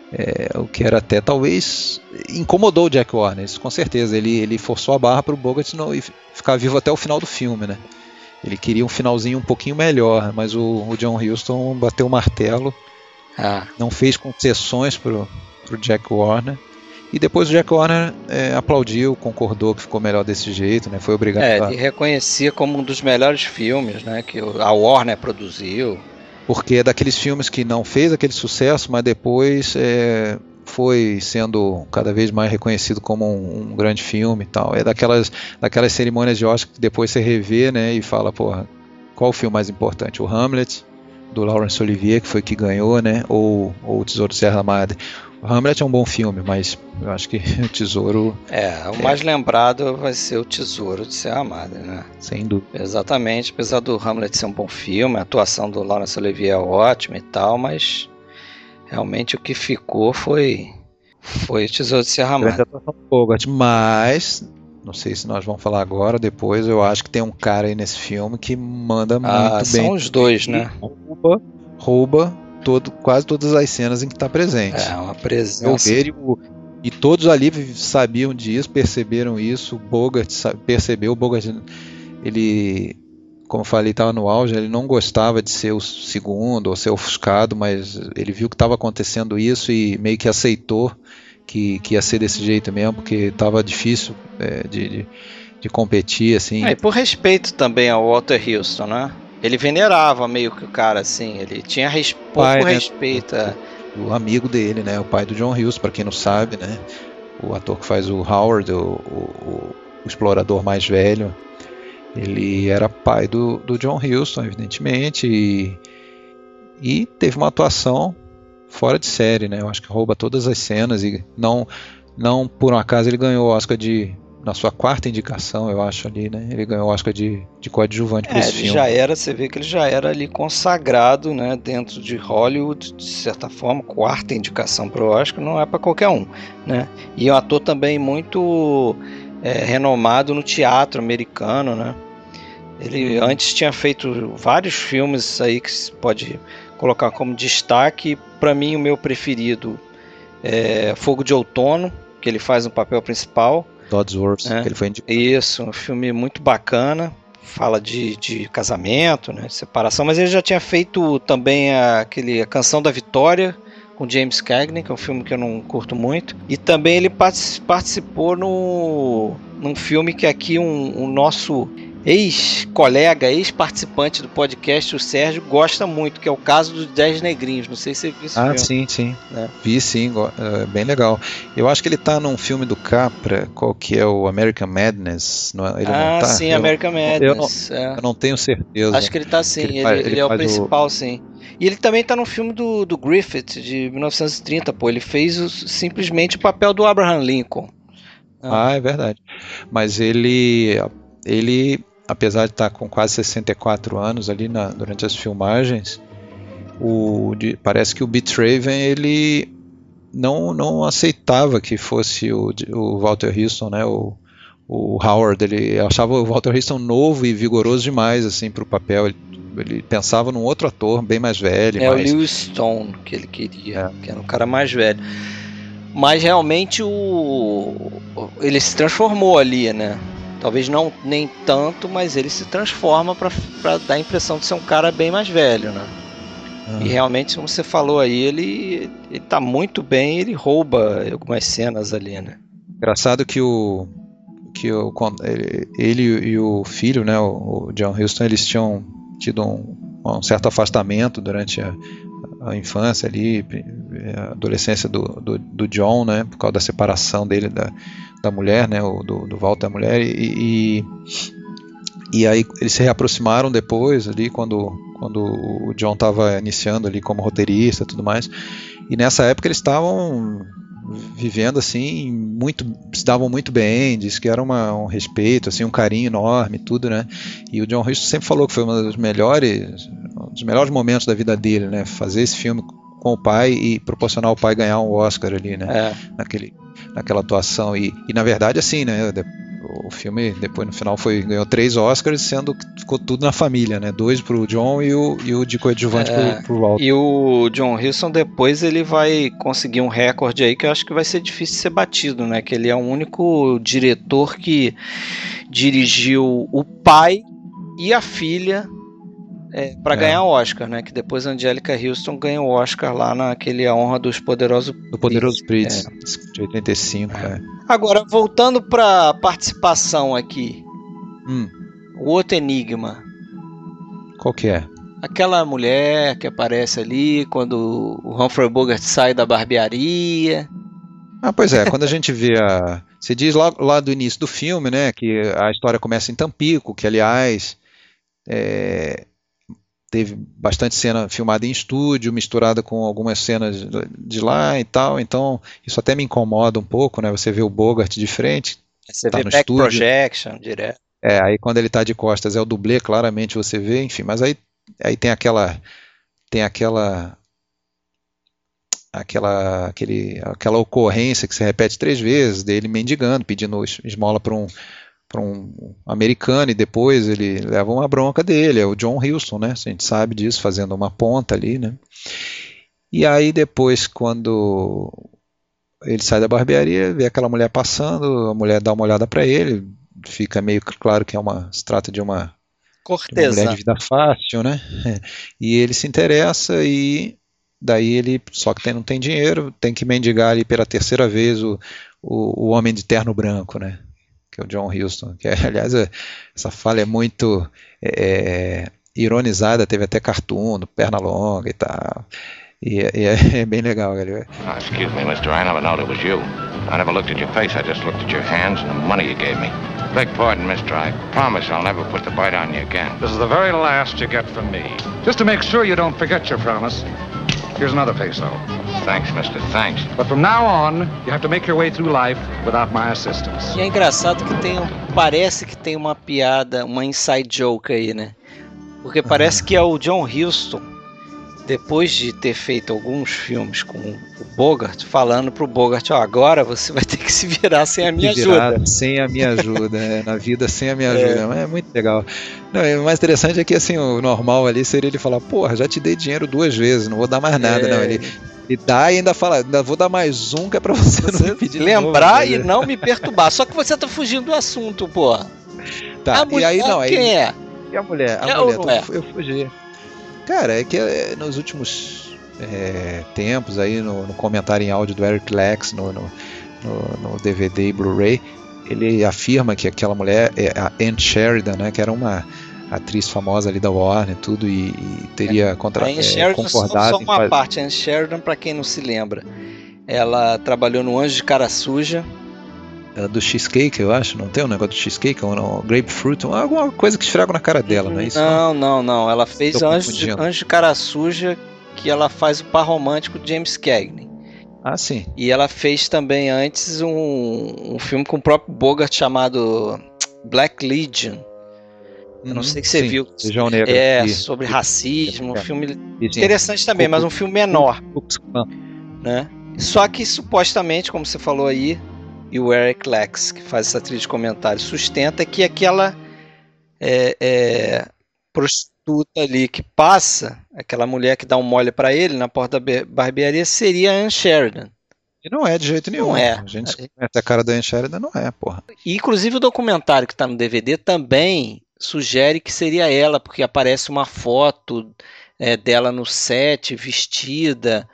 É, o que era até talvez incomodou o Jack Warner, isso com certeza. Ele, ele forçou a barra para o Bogart não, e ficar vivo até o final do filme, né? Ele queria um finalzinho um pouquinho melhor, mas o, o John Huston bateu o martelo, ah, não fez concessões pro, pro Jack Warner. E depois o Jack Warner é, aplaudiu, concordou que ficou melhor desse jeito, né? Foi obrigado é, a ele reconhecia como um dos melhores filmes, né? Que a Warner produziu. porque é daqueles filmes que não fez aquele sucesso, mas depois é, foi sendo cada vez mais reconhecido como um, um grande filme e tal. É daquelas, daquelas cerimônias de Oscar que depois você revê né, e fala, porra, qual o filme mais importante? O Hamlet, do Laurence Olivier, que foi que ganhou, né? Ou, ou o Tesouro de Serra Madre. O Hamlet é um bom filme, mas eu acho que [laughs] o Tesouro, É, o mais lembrado vai ser o Tesouro de Serra Madre, né? sem dúvida. Exatamente, apesar do Hamlet ser um bom filme, a atuação do Laurence Olivier é ótima e tal, mas realmente o que ficou foi foi o Tesouro de Serra grande Bogart, mas não sei se nós vamos falar agora, depois eu acho que tem um cara aí nesse filme que manda Ah, muito são bem. os dois, né? Rouba, rouba todo, quase todas as cenas em que está presente. É, uma presença. ver, e, o- e todos ali sabiam disso, perceberam isso. O Bogart percebeu, o Bogart, ele, como eu falei, estava no auge, ele não gostava de ser o segundo ou ser ofuscado, mas ele viu que estava acontecendo isso e meio que aceitou que, que ia ser desse jeito mesmo, porque estava difícil é, de, de, de competir, assim. É, e por respeito também ao Walter Houston, né? Ele venerava meio que o cara, assim, ele tinha res... pouco Pai, né? respeito. é. o amigo dele, né, o pai do John Hughes, para quem não sabe, né, o ator que faz o Howard, o, o- o explorador mais velho, ele era pai do, do John Huston, evidentemente, e, e teve uma atuação fora de série, né, eu acho que rouba todas as cenas e não, não por um acaso ele ganhou o Oscar de na sua quarta indicação, eu acho ali, né? Ele ganhou o Oscar de, de coadjuvante por É, esse ele filme. já era, você vê que ele já era ali consagrado, né, dentro de Hollywood, de certa forma, quarta indicação para o Oscar, não é para qualquer um, né? E é um ator também muito é, renomado no teatro americano, né? Ele antes tinha feito vários filmes aí que se pode colocar como destaque. Para mim, o meu preferido é Fogo de Outono, que ele faz um papel principal. Dodsworth, É. que ele foi indicado. Isso, um filme muito bacana. Fala de, de casamento, né, de separação, mas ele já tinha feito também a, aquele, a Canção da Vitória com James Cagney, que é um filme que eu não curto muito. E também ele participou no num filme que aqui um, um nosso ex-colega, ex-participante do podcast, o Sérgio, gosta muito, que é o caso dos Dez Negrinhos. Não sei se você viu esse ah, filme. sim, sim. É. Vi sim, é bem legal. Eu acho que ele tá num filme do Capra, qual que é o American Madness. Não, é? ele ah, não tá? sim, eu American Madness. Eu não, é. eu não, tenho certeza. Acho que ele tá sim, ele, ele, faz, ele, ele é o principal, o... sim. E ele também tá no filme do, do Griffith, de 1930, pô. Ele fez o, simplesmente o papel do Abraham Lincoln. Ah, é verdade. Mas ele, ele apesar de estar com quase 64 anos ali na, durante as filmagens, o, de, parece que o Beatraven ele não, não aceitava que fosse o, o Walter Houston, né? O, o Howard, ele achava o Walter Houston novo e vigoroso demais assim para o papel. Ele, ele, pensava num outro ator bem mais velho. É mais... o Lewis Stone que ele queria, é. que era um cara mais velho. Mas realmente o ele se transformou ali, né? Talvez não nem tanto, mas ele se transforma para dar a impressão de ser um cara bem mais velho, né? Ah. E realmente, como você falou aí, ele, ele tá muito bem, ele rouba algumas cenas ali, né? Engraçado que o que o, ele, e o filho, né, o, John Huston, eles tinham tido um, um certo afastamento durante a, a infância ali, a adolescência do, do, do, John, né, por causa da separação dele da, da mulher, né, o, do, do Walter mulher, e, e, e aí eles se reaproximaram depois ali quando, quando o John estava iniciando ali como roteirista e tudo mais, e nessa época eles estavam vivendo assim muito se davam muito bem diz que era uma, um respeito assim um carinho enorme tudo né. E o John Huston sempre falou que foi um dos melhores um dos melhores momentos da vida dele né fazer esse filme com o pai e proporcionar ao pai ganhar um Oscar ali né é. naquele naquela atuação e, e na verdade assim né o filme depois no final foi ganhou três Oscars, sendo que ficou tudo na família, né? Dois pro John e o, e o de coadjuvante é, pro, pro Walter. E o John Wilson depois ele vai conseguir um recorde aí que eu acho que vai ser difícil de ser batido, né? Que ele é o único diretor que dirigiu o pai e a filha é, para é. ganhar o Oscar, né? Que depois a Angélica Houston ganha o Oscar lá naquele A Honra dos Poderosos Do Poderoso Prince, é. de 85, é. Agora, voltando para participação aqui. Hum. O outro enigma. Qual que é? Aquela mulher que aparece ali quando o Humphrey Bogart sai da barbearia. Ah, pois é, [laughs] quando a gente vê a. Você diz lá, lá do início do filme, né? Que a história começa em Tampico, que aliás. É, teve bastante cena filmada em estúdio, misturada com algumas cenas de lá e tal, então isso até me incomoda um pouco, né? Você vê o Bogart de frente, você tá vê no back estúdio. projection direto. É, aí quando ele está de costas é o dublê, claramente você vê, enfim, mas aí, aí tem aquela tem aquela aquela aquele, aquela ocorrência que se repete três vezes dele mendigando, pedindo esmola para um para um americano e depois ele leva uma bronca dele, é o John Houston, né? A gente sabe disso, fazendo uma ponta ali, né? E aí depois quando ele sai da barbearia, vê aquela mulher passando, a mulher dá uma olhada para ele, fica meio claro que é uma se trata de uma. De uma mulher de vida fácil, né? E ele se interessa e daí ele só que tem, não tem dinheiro, tem que mendigar ali pela terceira vez o, o, o homem de terno branco, né? Que é o John Houston, que [laughs] aliás é, essa fala é muito é, ironizada, teve até cartoon, perna longa e tal. E, e é, [laughs] é, bem legal, galera. Oh, excuse me, Mr. I never known it was you. I never looked at your face, I just looked at your hands and the money you gave me. Beg pardon, mister. I promise I'll never put the bite on you again. This is the very last you get from me. Just to make sure you don't forget your promise, here's another peso. Thanks, mister. Thanks. But from now on, you have to make your way through life without my assistance. E é engraçado que tem um, parece que tem uma piada, uma inside joke aí, né? Porque parece que é o John Huston, depois de ter feito alguns filmes com o Bogart, falando pro Bogart, ó, agora você vai ter que se virar sem a minha ajuda. Sem a minha ajuda, é, na vida sem a minha ajuda. É, é muito legal. Não, o mais interessante é que assim, o normal ali seria ele falar, porra, já te dei dinheiro duas vezes, não vou dar mais nada, é. não. Ele, e dá e ainda fala, ainda vou dar mais um que é pra você, você não me pedir Lembrar novo, e não me perturbar. Só que você tá fugindo do assunto, pô. Tá, a e aí não, quem aí, é? E a mulher? A é mulher, é? eu fugi. Cara, é que é, nos últimos é, tempos aí no, no, comentário em áudio do Eric Lex no, no, no DVD e Blu-ray, ele afirma que aquela mulher é a Anne Sheridan, né, que era uma atriz famosa ali da Warner e tudo, e, e teria contra, a Anne é, Sheridan, concordado. Só uma parte, a Anne Sheridan, para quem não se lembra, ela trabalhou no Anjo de Cara Suja, é do cheesecake, eu acho, não tem um negócio do cheesecake, ou não, grapefruit, alguma coisa que esfregam na cara dela, não é isso? Não, não, não. Ela fez Anjo de, Anjo de Cara Suja, que ela faz o par romântico de James Cagney. Ah, sim. E ela fez também antes um, um filme com o próprio Bogart chamado Black Legion. Eu não uhum, sei se você sim, viu. Legião Negra. É, e, sobre racismo. Um filme interessante também, mas um filme menor. Né? Só que supostamente, como você falou aí, e o Eric Lex, que faz essa trilha de comentários, sustenta que aquela é, é, prostituta ali que passa, aquela mulher que dá um mole para ele na porta da barbearia, seria a Anne Sheridan. E não é de jeito nenhum. Não é. A gente conhece a cara da Anne Sheridan, não é, porra. E, inclusive o documentário que está no DVD também sugere que seria ela, porque aparece uma foto é, dela no set, vestida,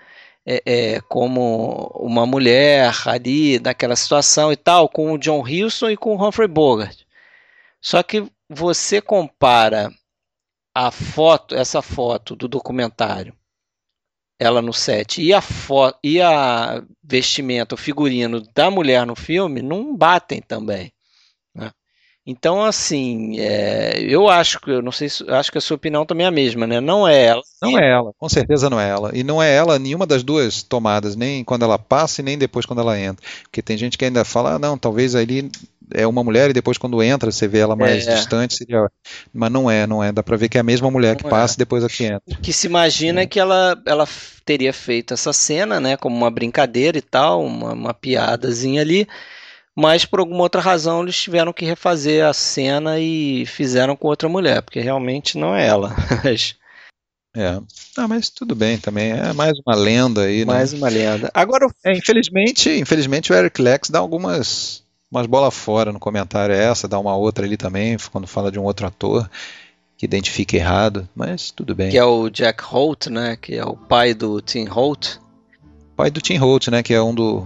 é, é, como uma mulher ali naquela situação e tal, com o John Wilson e com o Humphrey Bogart. Só que você compara a foto, essa foto do documentário, ela no set, e a foto e a vestimenta, o figurino da mulher no filme não batem também. Então, assim, é, eu acho que, eu não sei se, acho que a sua opinião também é a mesma, né? Não é ela. Não é ela, com certeza não é ela. E não é ela nenhuma das duas tomadas, nem quando ela passa e nem depois quando ela entra. Porque tem gente que ainda fala, ah, não, talvez ali é uma mulher e depois quando entra você vê ela mais é. distante, seria... mas não é, não é. Dá pra ver que é a mesma mulher que passa é. e depois a que entra. O que se imagina é que ela, ela teria feito essa cena, né, como uma brincadeira e tal, uma, uma piadazinha ali mas por alguma outra razão eles tiveram que refazer a cena e fizeram com outra mulher, porque realmente não é ela. [laughs] é, ah, mas tudo bem também, é mais uma lenda aí, né? Mais uma lenda. Agora, é, infelizmente, infelizmente o Eric Lex dá algumas umas bolas fora no comentário é essa, dá uma outra ali também, quando fala de um outro ator que identifica errado, mas tudo bem. Que é o Jack Holt, né, que é o pai do Tim Holt. Pai do Tim Holt, né, que é um do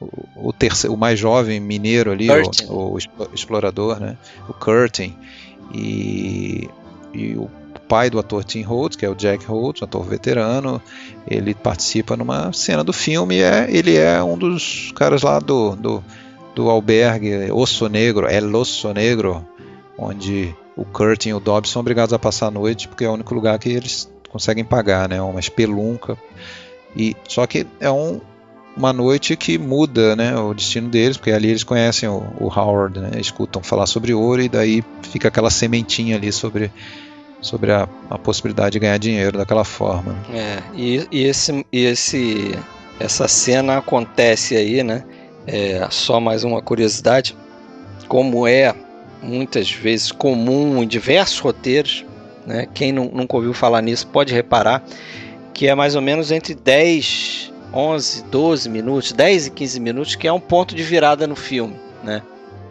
o, terceiro, o mais jovem mineiro ali, o, o, explorador, né? O Curtin. E, e o pai do ator Tim Holtz, que é o Jack Holtz, um ator veterano, ele participa numa cena do filme. É, ele é um dos caras lá do, do, do albergue Osso Negro, El Osso Negro, onde o Curtin e o Dobbs são obrigados a passar a noite, porque é o único lugar que eles conseguem pagar, né? Uma espelunca. E, só que é um, uma noite que muda né, o destino deles, porque ali eles conhecem o, o Howard, né, escutam falar sobre ouro e daí fica aquela sementinha ali sobre, sobre a, a possibilidade de ganhar dinheiro daquela forma. Né. É, e, e, esse, e esse, essa cena acontece aí, né? É, só mais uma curiosidade, como é muitas vezes comum em diversos roteiros, né? Quem não, nunca ouviu falar nisso pode reparar que é mais ou menos entre 10 11, 12 minutos, 10 e 15 minutos, que é um ponto de virada no filme, né?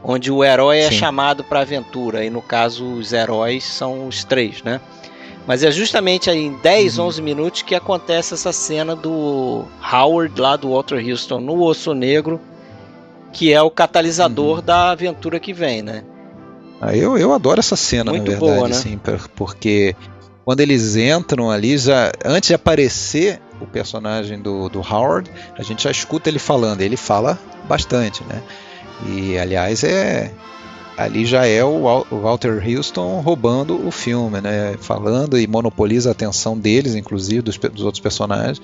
Onde o herói é Sim. chamado para aventura, e no caso os heróis são os três, né? Mas é justamente aí em 10, uhum. 11 minutos que acontece essa cena do Howard lá do Walter Houston no Osso Negro, que é o catalisador uhum. da aventura que vem, né? Ah, eu, eu adoro essa cena, Muito na verdade, boa, né? assim, porque quando eles entram ali, já antes de aparecer o personagem do, do Howard, a gente já escuta ele falando. Ele fala bastante, né? E aliás é ali já é o, Walter Houston roubando o filme, né? Falando e monopoliza a atenção deles, inclusive dos, dos outros personagens,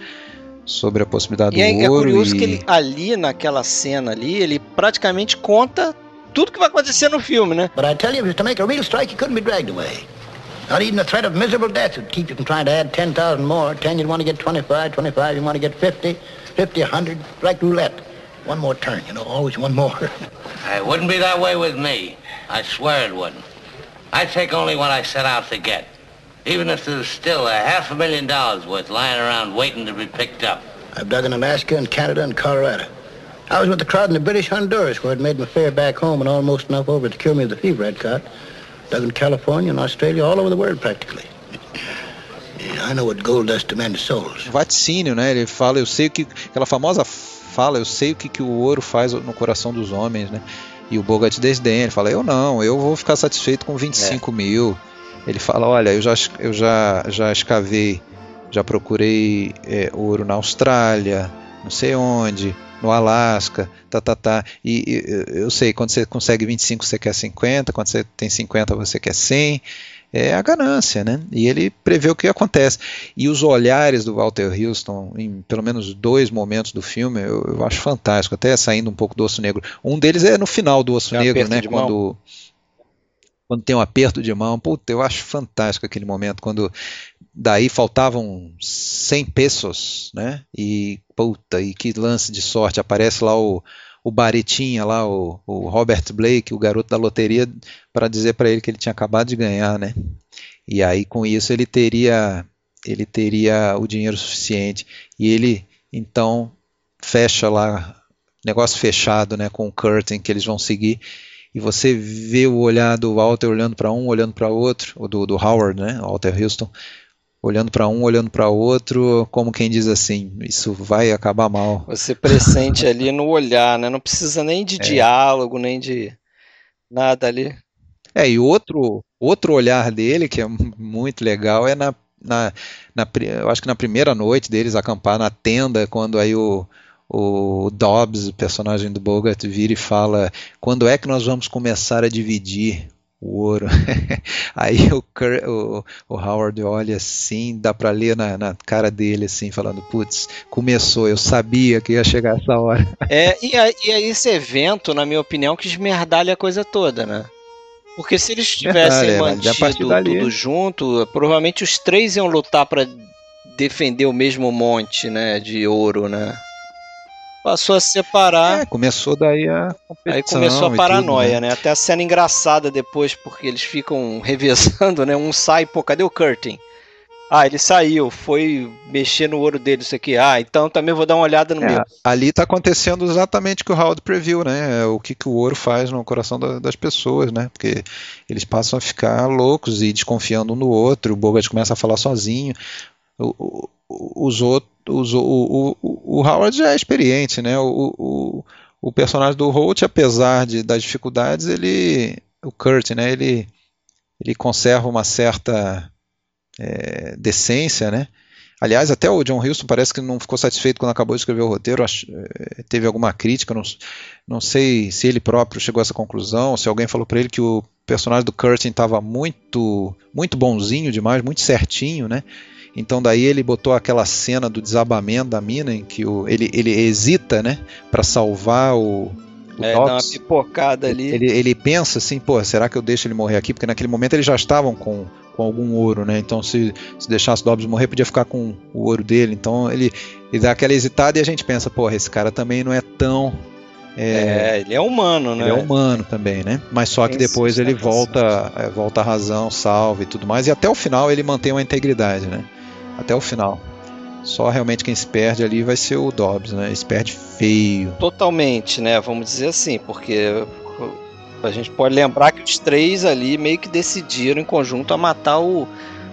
sobre a possibilidade e do é, ouro. É curioso e... que ele, ali naquela cena ali, ele praticamente conta tudo que vai acontecer no filme, né? But I tell you, to make a real strike, couldn't be dragged away. Not even the threat of miserable death would keep you from trying to add 10,000 more. 10, you'd want to get 25, 25, you want to get 50, 50, 100, like roulette. One more turn, you know, always one more. [laughs] it wouldn't be that way with me. I swear it wouldn't. I take only what I set out to get. Even if there's still a half a million dollars worth lying around waiting to be picked up. I've dug in Alaska and Canada and Colorado. I was with the crowd in the British Honduras where it made me fare back home and almost enough over to cure me of the fever I'd caught. Dug in California and Australia, all over the world practically. I know what gold does to men's souls. vaticínio, né? Ele fala, eu sei o que. Aquela famosa fala, eu sei o que, que o ouro faz no coração dos homens, né? E o Bogart desdenha, ele fala, eu não, eu vou ficar satisfeito com 25 mil. Ele fala, olha, eu já, eu já, já escavei, já procurei é, ouro na Austrália, não sei onde, no Alasca, tá, tá, tá. E, e eu sei, quando você consegue 25, você quer 50, quando você tem 50, você quer 100 é a ganância, né? E ele prevê o que acontece. E os olhares do Walter Houston, em pelo menos dois momentos do filme, eu, eu acho fantástico, até saindo um pouco do Osso Negro. Um deles é no final do Osso um Negro, né? Quando, quando tem um aperto de mão. Puta, eu acho fantástico aquele momento, quando daí faltavam 100 pesos, né? E puta, e que lance de sorte, aparece lá o o Baretinha lá, o, o Robert Blake, o garoto da loteria, para dizer para ele que ele tinha acabado de ganhar, né? E aí com isso ele teria ele teria o dinheiro suficiente e ele então fecha lá negócio fechado, né, com o curtain que eles vão seguir e você vê o olhar do Walter olhando para um, olhando para outro, o do, do Howard, né, Walter Houston, olhando para um, olhando para outro, como quem diz assim, isso vai acabar mal. Você pressente ali no olhar, né? Não precisa nem de diálogo, nem de nada ali. É, e outro, outro olhar dele, que é muito legal, é na, na, na eu acho que na primeira noite deles acampar na tenda, quando aí o, o Dobbs, o personagem do Bogart, vira e fala: quando é que nós vamos começar a dividir o ouro? [laughs] aí o, Cur- o, o Howard olha assim, dá pra ler na, na cara dele, assim, falando: putz, começou, eu sabia que ia chegar essa hora. [laughs] É, e, aí- e aí esse evento, na minha opinião, que esmerdalha a coisa toda, né? Porque se eles tivessem Verdade, é, a mantido dali- tudo junto, provavelmente os três iam lutar pra defender o mesmo monte, né, de ouro, né? Passou a separar. É, começou daí a. Aí começou a paranoia, tudo, né? Até a cena engraçada depois, porque eles ficam revezando, né? Um sai, pô, cadê o Curtin? Ah, ele saiu, foi mexer no ouro dele, isso aqui. Ah, então também vou dar uma olhada no É, meu. ali está acontecendo exatamente o que o Howard previu, né? É O que, que o ouro faz no coração da- das pessoas, né? Porque eles passam a ficar loucos e desconfiando um no outro. O Bogart começa a falar sozinho. O- o- o- o, o, Howard já é experiente, né? O, o, o personagem do Holt, apesar de, das dificuldades, ele, o Kurt, né? Ele, ele conserva uma certa é, decência, né? Aliás, até o John Huston parece que não ficou satisfeito quando acabou de escrever o roteiro, eh, teve alguma crítica, não, não sei se ele próprio chegou a essa conclusão, se alguém falou para ele que o personagem do Curtin estava muito, muito bonzinho demais, muito certinho, né? Então daí ele botou aquela cena do desabamento da mina em que o, ele, ele hesita, né, para salvar o, o É, dá uma pipocada ali. Ele, ele pensa assim, pô, será que eu deixo ele morrer aqui? Porque naquele momento eles já estavam com, com algum ouro, né? Então se, se deixasse o Dobbs morrer, podia ficar com o ouro dele. Então ele, ele dá aquela hesitada e a gente pensa, porra, esse cara também não é tão. é, É, ele é humano, né? ele é humano também, né? Mas só que depois ele sustentação. volta, é, volta à razão, salva e tudo mais. E até o final ele mantém uma integridade, né? Até o final. Só realmente quem se perde ali vai ser o Dobbs, né? Ele se perde feio. Totalmente, né? Vamos dizer assim, porque a gente pode lembrar que os três ali meio que decidiram em conjunto a matar o,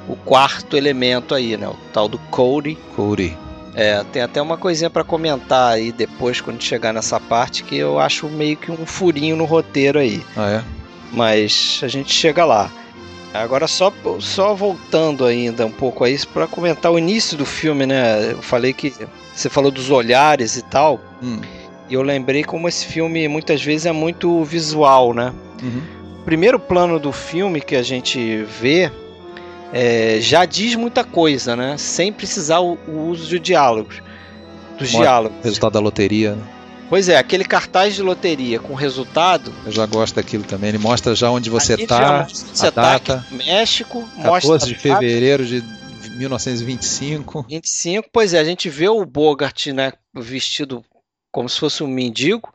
o quarto elemento aí, né? O tal do Cody. Cody. É, tem até uma coisinha pra comentar aí depois quando chegar nessa parte que eu acho meio que um furinho no roteiro aí. Ah, é? Mas a gente chega lá. Agora só, só voltando ainda um pouco aí para comentar o início do filme, né? Eu falei que você falou dos olhares e tal. Hum. E eu lembrei como esse filme muitas vezes é muito visual, né? Uhum. O primeiro plano do filme que a gente vê é, já diz muita coisa, né? Sem precisar o, o uso de diálogos. Dos Mostra diálogos. Resultado da loteria, né? Pois é, aquele cartaz de loteria com resultado. Eu já gosto daquilo também. Ele mostra já onde você está, você a tá data, no México, 14 mostra de fevereiro de 1925. 25. Pois é, a gente vê o Bogart, né, vestido como se fosse um mendigo,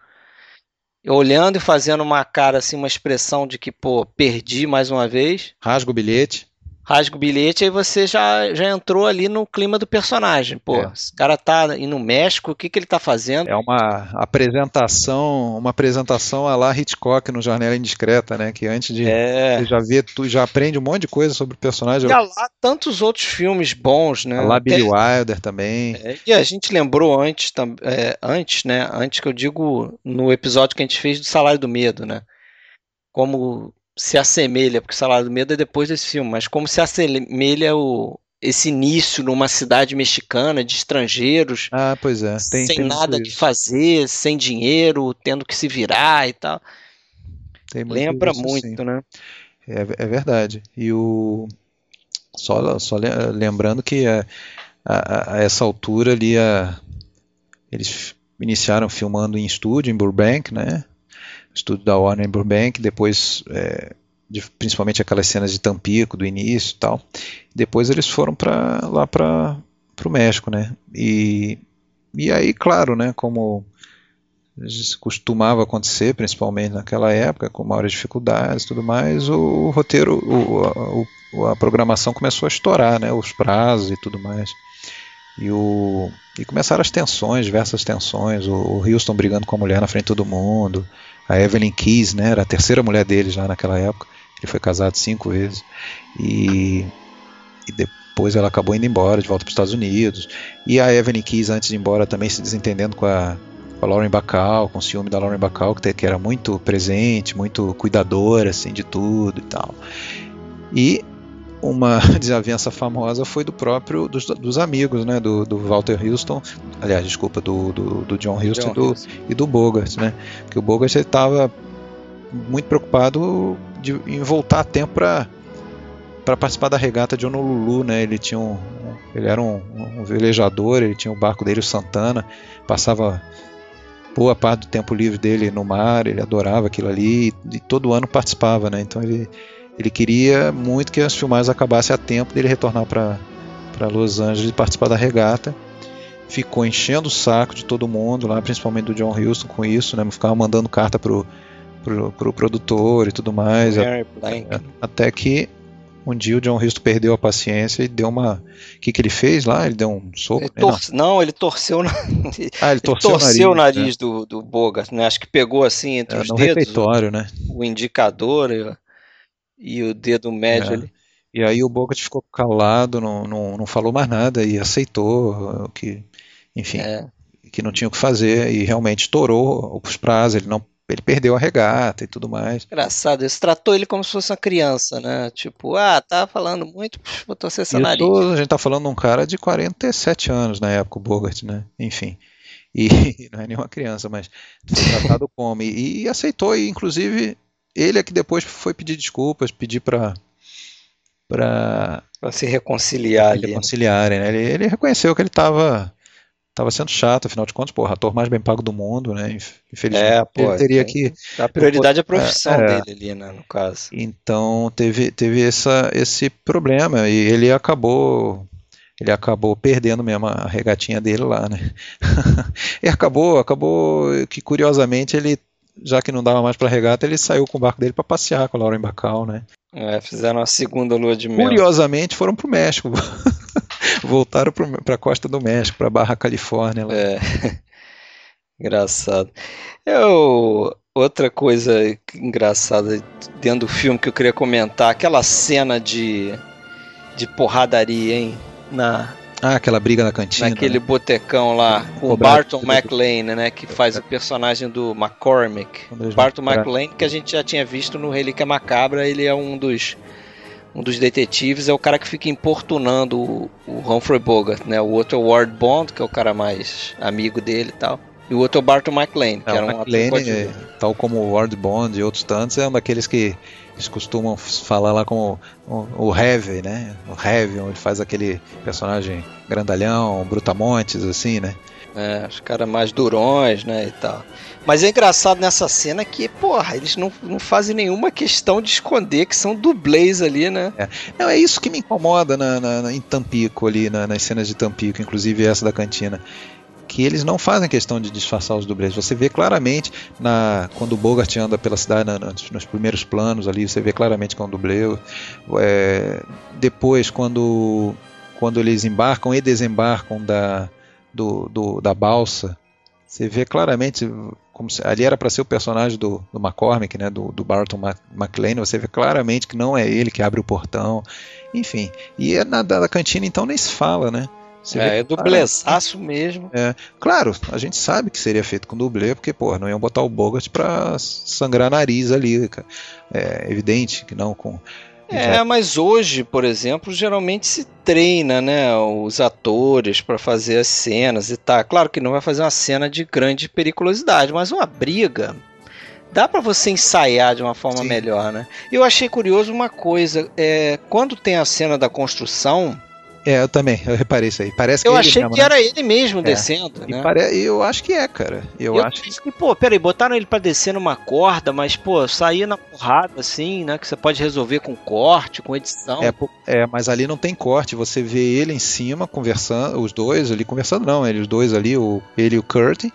olhando e fazendo uma cara assim, uma expressão de que, pô, perdi mais uma vez. Rasga o bilhete. Rasga o bilhete, aí você já, já entrou ali no clima do personagem. Pô, É. esse cara tá indo no México, o que, que ele tá fazendo? É uma apresentação, uma apresentação a lá Hitchcock no Janela Indiscreta, né? Que antes de É. você já vê, tu já aprende um monte de coisa sobre o personagem. E há lá tantos outros filmes bons, né? A lá Billy Wilder também. É, e a gente lembrou antes, é, antes, né? Antes que eu digo no episódio que a gente fez do Salário do Medo, né? Como se assemelha, porque o Salário do Medo é depois desse filme, mas como se assemelha o, esse início numa cidade mexicana de estrangeiros, Ah, pois é. Tem, sem tem nada isso. fazer, sem dinheiro, tendo que se virar e tal. Muito Lembra isso, muito, sim. né? É, é verdade. E o só, só le- lembrando que a, a- a essa altura ali a- eles iniciaram filmando em estúdio em Burbank, né? Estúdio da Warner Burbank, depois é, de- principalmente aquelas cenas de Tampico do início e tal. Depois eles foram para lá para o México, né? E e aí, claro, né? Como costumava acontecer, principalmente naquela época, com maiores dificuldades e tudo mais, o, roteiro, o, o- a programação começou a estourar, né, os prazos e tudo mais. E, o, e começaram as tensões, diversas tensões, o, o Houston brigando com a mulher na frente de todo mundo, a Evelyn Keys, né, era a terceira mulher dele já naquela época, ele foi casado cinco vezes, e, e depois ela acabou indo embora, de volta para os Estados Unidos, e a Evelyn Keys, antes de ir embora, também se desentendendo com a, com a Lauren Bacall, com o ciúme da Lauren Bacall, que, que era muito presente, muito cuidadora assim, de tudo e tal. E uma [laughs] desavença famosa foi do próprio, dos, dos amigos, né, do, do Walter Houston, aliás, desculpa, do, do, do John Houston, John e, do, Huston. e do Bogart, né, que o Bogart estava muito preocupado de- em voltar a tempo para para participar da regata de Honolulu, né? Ele tinha um, um- ele era um, um velejador, ele tinha o barco dele, o Santana, passava boa parte do tempo livre dele no mar, ele adorava aquilo ali e, e todo ano participava, né? Então ele ele queria muito que as filmagens acabassem a tempo dele retornar para Los Angeles e participar da regata. Ficou enchendo o saco de todo mundo lá, principalmente do John Huston com isso, né? Ficava mandando carta pro pro, pro produtor e tudo mais. Harry Blank. É, Até que um dia o John Huston perdeu a paciência e deu uma. O que, que ele fez lá? Ele deu um soco? Ele? Não. tor- Não, ele torceu, na- [laughs] Ah, ele ele torceu, torceu o nariz, né? do, do Bogart, né? Acho que pegou assim entre É, os no dedos, refeitório, né? o indicador e, e o dedo médio É. ali. E aí o Bogart ficou calado, não, não, não falou mais nada e aceitou que, enfim, É. que não tinha o que fazer e realmente estourou os prazos, ele não ele perdeu a regata e tudo mais. Engraçado, isso tratou ele como se fosse uma criança, né? Tipo, ah, tá falando muito, pux, vou torcer seu nariz. Isso, a gente tá falando de um cara de 47 anos na época, o Bogart, né? Enfim. E [laughs] não é nenhuma criança, mas foi tratado como. E, e aceitou, e inclusive ele é que depois foi pedir desculpas, pedir para para Pra se reconciliar ali. né? reconciliarem, né? Ele, ele reconheceu que ele estava tava sendo chato, afinal de contas, porra, ator mais bem pago do mundo, né? Inf- Infelizmente, É, pô, ele teria tem- que A prioridade é a profissão é. dele ali, né? No caso. Então teve, teve essa, esse problema e ele acabou ele acabou perdendo mesmo a regatinha dele lá, né? [laughs] e acabou, acabou que curiosamente ele já que não dava mais para regata, ele saiu com o barco dele para passear com a Lauren Bacall, né? É, fizeram a segunda lua de mel. Curiosamente foram pro México. [laughs] Voltaram para a costa do México, para Barra Califórnia. Lá. É. [laughs] Engraçado. Eu, outra coisa engraçada dentro do filme que eu queria comentar, aquela cena de, de porradaria, hein? Na, Ah, aquela briga na cantina. naquele né? botecão lá, com o Barton. McLean, né? Que faz o personagem do McCormick. Barton McLean, que a gente já tinha visto no Relíquia Macabra, ele é um dos um dos detetives, é o cara que fica importunando o, o Humphrey Bogart, né? O outro é o Ward Bond, que é o cara mais amigo dele e tal. E o outro é o Barton McLean, que É, era um McLean, é, tal como o Ward Bond e outros tantos, é um daqueles que eles costumam falar lá como o, o Heavy, né? O Heavy, onde faz aquele personagem grandalhão, brutamontes, assim, né? É, os caras mais durões, né, e tal. Mas é engraçado nessa cena que, porra, eles não, não fazem nenhuma questão de esconder que são dublês ali, né? Não, é isso que me incomoda na, na- na- em Tampico, ali, na- nas cenas de Tampico, inclusive essa da cantina. Que eles não fazem questão de disfarçar os dublês. Você vê claramente na quando o Bogart anda pela cidade na, nos, nos, primeiros planos ali, você vê claramente que é um dublê. É, depois, quando quando eles embarcam e desembarcam da do, do da balsa, você vê claramente como se, ali era para ser o personagem do, do McCormick, né, do, do Barton McLean, você vê claramente que não é ele que abre o portão, enfim. E é na da cantina então nem se fala, né? Você é, é dublezaço mesmo. É, claro, a gente sabe que seria feito com dublê, porque, pô, não iam botar o Bogart pra sangrar nariz ali, cara. É evidente que não com. É, mas hoje, por exemplo, geralmente se treina, né, os atores para fazer as cenas e tá. Claro que não vai fazer uma cena de grande periculosidade, mas uma briga dá para você ensaiar de uma forma Sim. melhor, né? Eu achei curioso uma coisa, é, quando tem a cena da construção, é, eu também, eu reparei isso aí. Parece eu que achei que era ele mesmo é. descendo, né? Pare... Eu acho que é, cara. Eu, eu acho que. Pô, peraí, botaram ele pra descer numa corda, mas, pô, sair na porrada assim, né? Que você pode resolver com corte, com edição. É, é, mas ali não tem corte. Você vê ele em cima conversando, os dois ali conversando, não, ele, os dois ali, o, ele e o Kurt.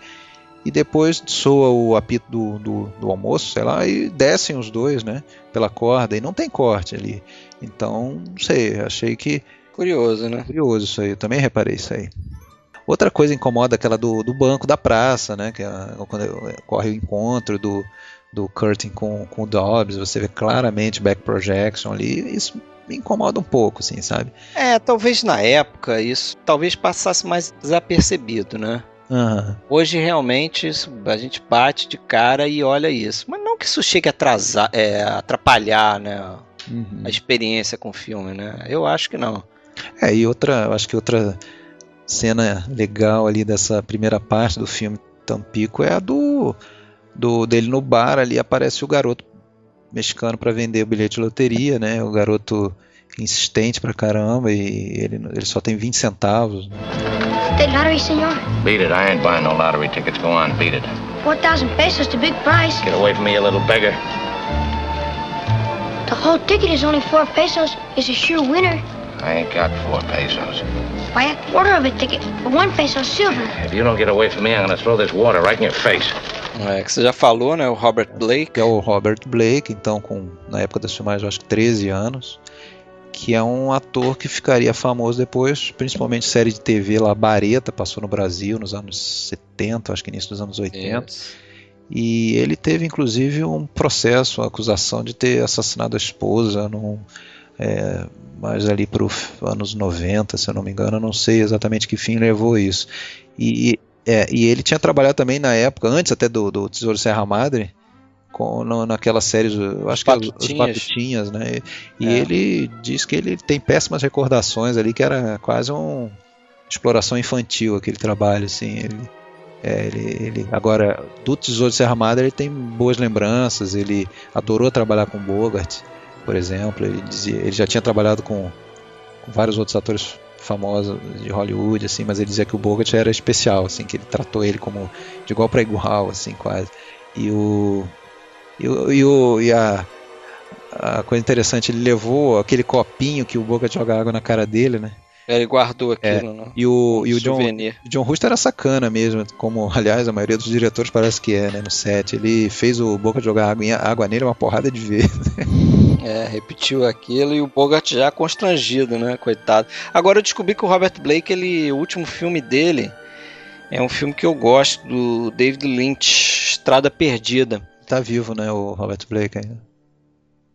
E depois soa o apito do, do, do almoço, sei lá, e descem os dois, né? Pela corda. E não tem corte ali. Então, não sei, achei que Curioso, né? Curioso isso aí, eu também reparei isso aí. Outra coisa incomoda aquela do, do banco da praça, né? Que é quando ocorre o encontro do, do Curtin com, com o Dobbs, você vê claramente back projection ali, isso me incomoda um pouco, assim, sabe? É, talvez na época isso talvez passasse mais desapercebido, né? Uhum. Hoje realmente isso, a gente bate de cara e olha isso. Mas não que isso chegue a atrasar, é, atrapalhar né, uhum. a experiência com o filme, né? Eu acho que não. É, e outra, acho que outra cena legal ali dessa primeira parte do filme Tampico é a do, do dele no bar ali aparece o garoto mexicano para vender o bilhete de loteria, né? O garoto insistente pra caramba e ele, ele só tem 20 centavos. The lottery, senor? Beat it. I ain't buying no lottery tickets. Go on, beat it. 4,000 pesos, the big prize. Get away from me, you little beggar. The whole ticket is only 4 pesos. It's a sure winner. I ain't got four pesos. Buy a quarter of a ticket for one peso silver. If you don't get away from me, I'm gonna throw this water right in your face. É, que você já falou, né? O Robert Blake. É o Robert Blake, então, com na época das filmagens, eu acho que 13 anos. Que é um ator que ficaria famoso depois, principalmente série de TV lá, Bareta, passou no Brasil nos anos 70, acho que início dos anos 80. Isso. E ele teve, inclusive, um processo, uma acusação de ter assassinado a esposa num, é, mas ali para os anos 90, se eu não me engano, eu não sei exatamente que fim levou isso. E, é, e ele tinha trabalhado também na época, antes até do, do Tesouro Serra Madre, com, no, naquela série, eu acho que é os Batutinhas, né? E, é. ele diz que ele tem péssimas recordações ali, que era quase uma exploração infantil aquele trabalho, assim. Ele, é, ele, ele, agora, do Tesouro Serra Madre, ele tem boas lembranças, ele adorou trabalhar com Bogart por exemplo. Ele, dizia, ele já tinha trabalhado com, com, vários outros atores famosos de Hollywood, assim, mas ele dizia que o Bogart era especial, assim, que ele tratou ele como de igual para igual, assim, quase. E o e, o, e, o, e a, a coisa interessante, ele levou aquele copinho que o Bogart joga água na cara dele, né? Ele guardou aquilo, é. Né? E o, um e o John, John Hust era sacana mesmo, como aliás a maioria dos diretores parece que é, né, no set. Ele fez o Boca jogar água, água nele uma porrada de vezes. [laughs] É, repetiu aquilo e o Bogart já constrangido, né, coitado. Agora eu descobri que o Robert Blake, ele, o último filme dele é um filme que eu gosto, do David Lynch, Estrada Perdida. Tá vivo, né, o Robert Blake ainda.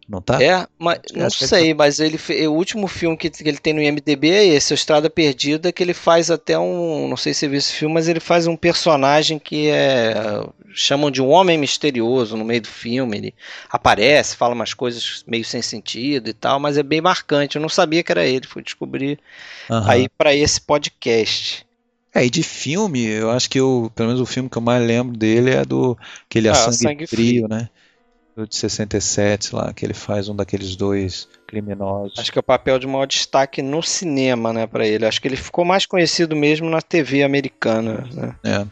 Não tá? É, mas não sei, tá... mas ele o último filme que, que ele tem no IMDb é esse, Estrada Perdida, que ele faz até um, não sei se você viu esse filme, mas ele faz um personagem que é chamam de um homem misterioso no meio do filme, ele aparece, fala umas coisas meio sem sentido e tal, mas é bem marcante. Eu não sabia que era ele, fui descobrir uhum. aí para esse podcast. É, e de filme, eu acho que eu, pelo menos o filme que eu mais lembro dele é do que ele é ah, sangue, sangue frio, frio, né? De 67 lá, que ele faz um daqueles dois criminosos. Acho que é o papel de maior destaque no cinema, né, para ele. Acho que ele ficou mais conhecido mesmo na TV americana, né? É.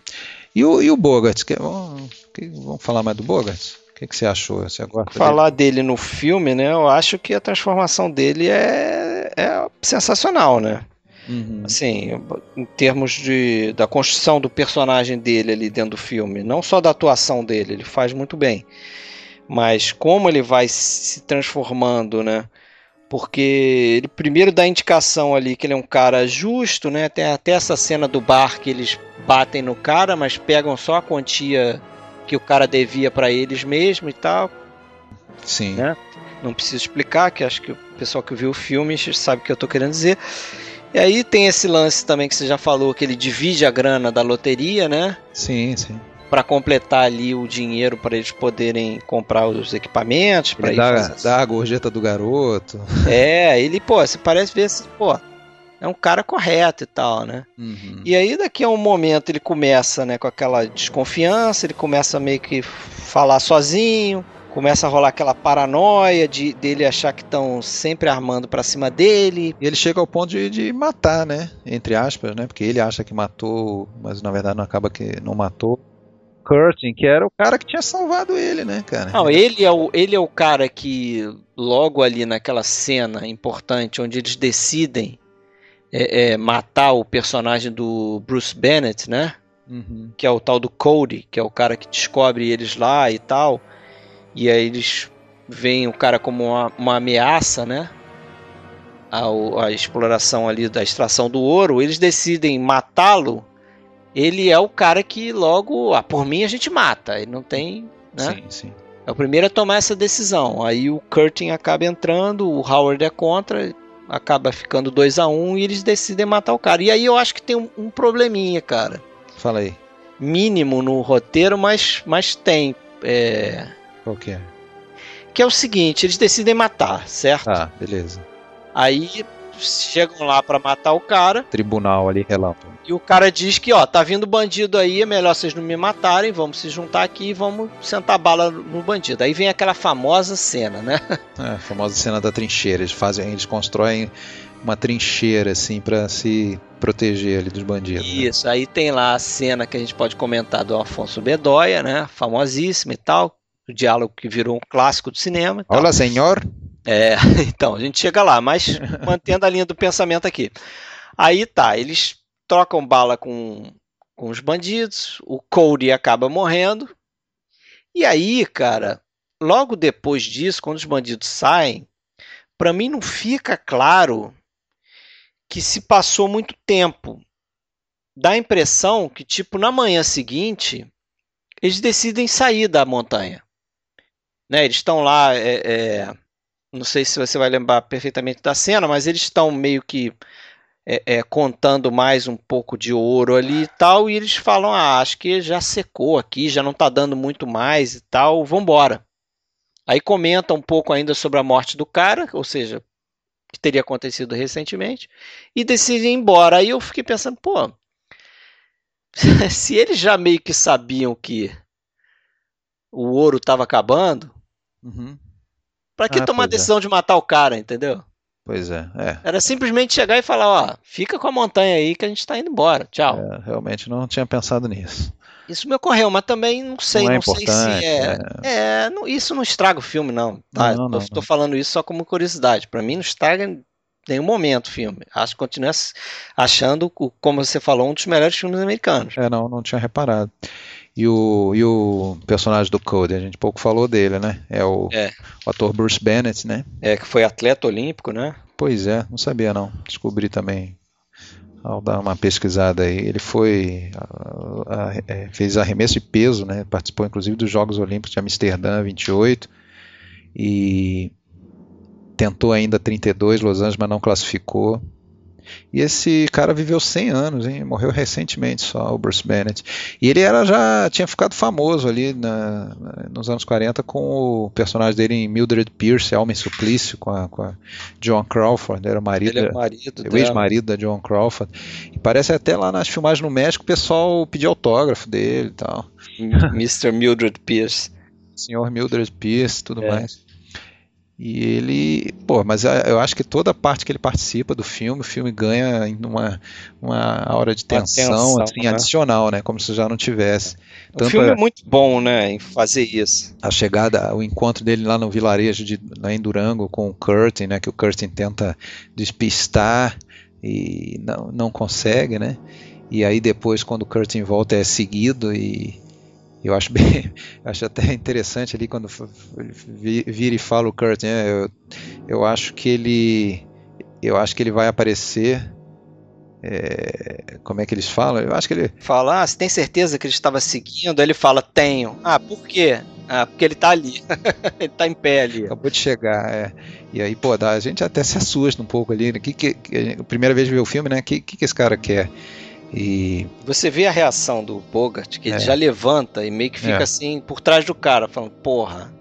E o, e o Bogart? Que, vamos, que, vamos falar mais do Bogart? O que, que você achou? Você Falar dele? dele no filme, né? Eu acho que a transformação dele é, é sensacional, né? Uhum. Assim, em termos de, da construção do personagem dele ali dentro do filme, não só da atuação dele, ele faz muito bem, mas como ele vai se transformando, né? Porque ele primeiro dá indicação ali que ele é um cara justo, né? Tem até essa cena do bar que eles batem no cara, mas pegam só a quantia que o cara devia para eles mesmo e tal. Sim. Né? Não preciso explicar, que acho que o pessoal que viu o filme sabe o que eu tô querendo dizer. E aí tem esse lance também que você já falou, que ele divide a grana da loteria, né? Sim, sim. Para completar ali o dinheiro para eles poderem comprar os equipamentos. Pra Ele ir dá, fazer- dá a gorjeta do garoto. É, ele, pô, você parece ver, pô, é um cara correto e tal, né? Uhum. E aí daqui a um momento ele começa, né, com aquela desconfiança, ele começa meio que falar sozinho, começa a rolar aquela paranoia de dele achar que estão sempre armando pra cima dele. E ele chega ao ponto de, de matar, né? Entre aspas, né? Porque ele acha que matou, mas na verdade não acaba que não matou. Curtin, que era o cara que tinha salvado ele, né, cara? Não, ele é o ele é o cara que logo ali naquela cena importante onde eles decidem é, é, matar o personagem do Bruce Bennett, né? Uhum. que é o tal do Cody, que é o cara que descobre eles lá e tal. E aí eles veem o cara como uma, uma ameaça, né? Ao, a exploração ali da extração do ouro. Eles decidem matá-lo. Ele é o cara que logo, ah, por mim a gente mata. Ele não tem, né? Sim, sim. É o primeiro a tomar essa decisão. Aí o Curtin acaba entrando, o Howard é contra, acaba ficando 2 a 1 um, e eles decidem matar o cara. E aí eu acho que tem um, um probleminha, cara Fala aí, mínimo no roteiro, mas, mas tem. é, qual que é? que é o seguinte: eles decidem matar, certo? Ah, beleza. Aí chegam lá pra matar o cara Tribunal ali, relâmpago. e o cara diz que, ó, tá vindo bandido aí, é melhor vocês não me matarem, vamos se juntar aqui e vamos sentar bala no bandido. Aí vem aquela famosa cena, né? [laughs] É, a famosa cena da trincheira. Eles fazem, eles constroem uma trincheira assim pra se proteger ali dos bandidos. né? Isso, aí tem lá a cena que a gente pode comentar do Alfonso Bedoya, né? Famosíssima e tal. O diálogo que virou um clássico do cinema. Olá, senhor. É, [laughs] então, a gente chega lá, mas mantendo a linha do pensamento aqui. Aí tá, eles trocam bala com, com os bandidos, o Cody acaba morrendo. E aí, cara, logo depois disso, quando os bandidos saem, pra mim não fica claro que se passou muito tempo. Dá a impressão que, tipo, na manhã seguinte, eles decidem sair da montanha. Né? Eles estão lá, é, é, não sei se você vai lembrar perfeitamente da cena, mas eles estão meio que é, é, contando mais um pouco de ouro ali e tal, e eles falam, ah, acho que já secou aqui, já não está dando muito mais e tal, vambora. Aí comenta um pouco ainda sobre a morte do cara, ou seja, que teria acontecido recentemente, e decidem ir embora. Aí eu fiquei pensando, pô, [laughs] se eles já meio que sabiam que o ouro estava acabando, Uhum. Pra que Ah, tomar a é. decisão de matar o cara, entendeu? Pois é, é. Era simplesmente chegar e falar, ó, fica com a montanha aí que a gente tá indo embora, tchau. É, realmente não tinha pensado nisso. Isso me ocorreu, mas também não sei, Não não, é sei se importante, é. É, não- isso não estraga o filme, não. Tá? Não, não, tô, tô não. falando isso só como curiosidade. Pra mim não estraga em nenhum momento o filme. Acho que continua achando, como você falou, um dos melhores filmes americanos. É, não, não tinha reparado. E o, e o personagem do Cody, a gente pouco falou dele, né? É o, É. o ator Bruce Bennett, né? É, que foi atleta olímpico, né? Pois é, não sabia não. Descobri também ao dar uma pesquisada aí. Ele foi a- a- é, fez arremesso de peso, né? Participou inclusive dos Jogos Olímpicos de Amsterdã 28 e tentou ainda 32 Los Angeles, mas não classificou. E esse cara viveu 100 anos, hein? Morreu recentemente só, o Bruce Bennett. E ele era já tinha ficado famoso ali na- nos anos 40 com o personagem dele em Mildred Pierce, Alma em Suplício, com a, com a John Crawford, era o marido, Ele é o marido o ex-marido da John Crawford. E parece até lá nas filmagens no México o pessoal pediu autógrafo dele e tal. [laughs] Mr. Mildred Pierce. Senhor Mildred Pierce e tudo É. mais. E ele, pô, mas eu acho que toda a parte que ele participa do filme, o filme ganha uma, uma aura de tensão, tensão, assim, né? adicional, né? Como se já não tivesse. O Tanto filme a- é muito bom, né, em fazer isso. a chegada, o encontro dele lá no vilarejo de lá em Durango com o Curtin, né, que o Curtin tenta despistar e não, não consegue, né? E aí depois quando o Kurt volta é seguido e eu acho bem, [laughs] acho até interessante ali quando vira e fala o Kurt, né? Eu, eu acho que ele, eu acho que ele vai aparecer. É, como é que eles falam? Eu acho que ele fala, ah, você tem certeza que ele estava seguindo? Aí ele fala, tenho. Ah, por quê? Ah, porque ele tá ali. [laughs] ele tá em pé ali. Acabou de chegar, é. E aí, pô, a gente até se assusta um pouco ali. Né? Que, que, que, primeira vez que vê o filme, né? O que, que, que esse cara quer? E você vê a reação do Bogart, que ele é. já levanta e meio que fica é. assim por trás do cara, falando, porra.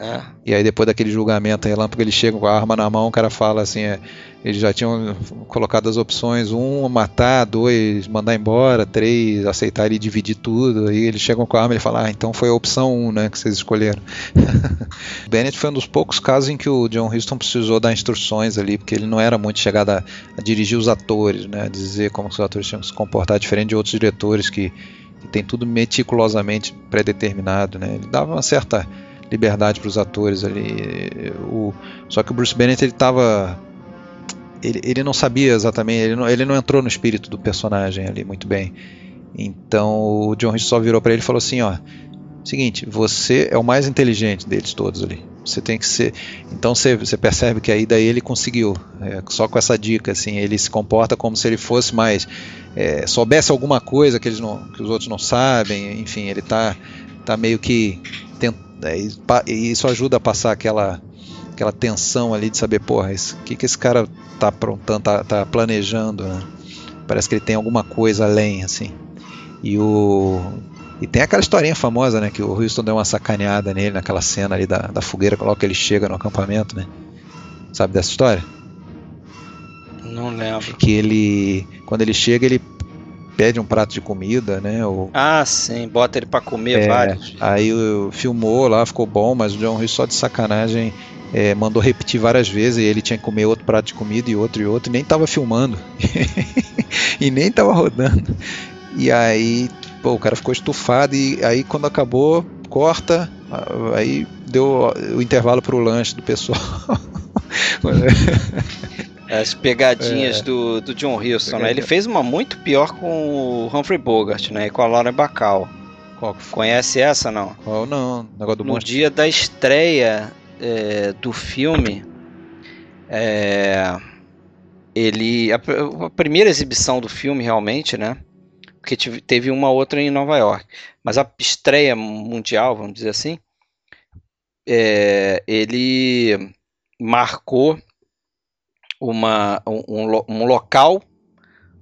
É. E aí depois daquele julgamento aí, lá, porque ele chega com a arma na mão, o cara fala assim, é, eles já tinham colocado as opções: um, matar, dois, mandar embora, três, aceitar e dividir tudo. Aí eles chegam com a arma e ele fala: Ah, então foi a opção um, né, que vocês escolheram. [laughs] Bennett foi um dos poucos casos em que o John Huston precisou dar instruções ali, porque ele não era muito chegado a, a dirigir os atores, né, a dizer como os atores tinham que se comportar, diferente de outros diretores que, que tem tudo meticulosamente pré-determinado. Né. Ele dava uma certa liberdade para os atores ali. O, só que o Bruce Bennett ele estava ele, ele não sabia exatamente, ele não, ele não entrou no espírito do personagem ali muito bem. Então o John Rich só virou para ele e falou assim, ó, seguinte, você é o mais inteligente deles todos ali. Você tem que ser. Então você, você percebe que aí daí ele conseguiu, é, só com essa dica, assim, ele se comporta como se ele fosse mais é, soubesse alguma coisa que eles não, que os outros não sabem. Enfim, ele tá, tá meio que tent, é, e isso ajuda a passar aquela aquela tensão ali de saber, porra, o que, que esse cara tá aprontando, tá, tá planejando, né? Parece que ele tem alguma coisa além, assim. E o. E tem aquela historinha famosa, né? Que o Houston deu uma sacaneada nele naquela cena ali da, da fogueira, logo que ele chega no acampamento, né? Sabe dessa história? Não lembro. Que ele. Quando ele chega, ele pede um prato de comida, né? Ou, ah, sim, bota ele para comer é, vários. Aí filmou lá, ficou bom, mas o John Hughes só de sacanagem é, mandou repetir várias vezes e ele tinha que comer outro prato de comida e outro e outro, e nem tava filmando. [laughs] e nem tava rodando. E aí, pô, o cara ficou estufado e aí quando acabou, corta, aí deu o intervalo pro lanche do pessoal. [laughs] As pegadinhas é. do, do John Huston, né? Ele fez uma muito pior com o Humphrey Bogart, né? E com a Lauren Bacall. Conhece essa, não? Qual não? Negócio do no monstro. dia da estreia é, do filme, é, ele a, a, primeira exibição do filme realmente, né? Porque tive, teve uma outra em Nova York, mas a estreia mundial, vamos dizer assim, é, ele marcou uma, um, um local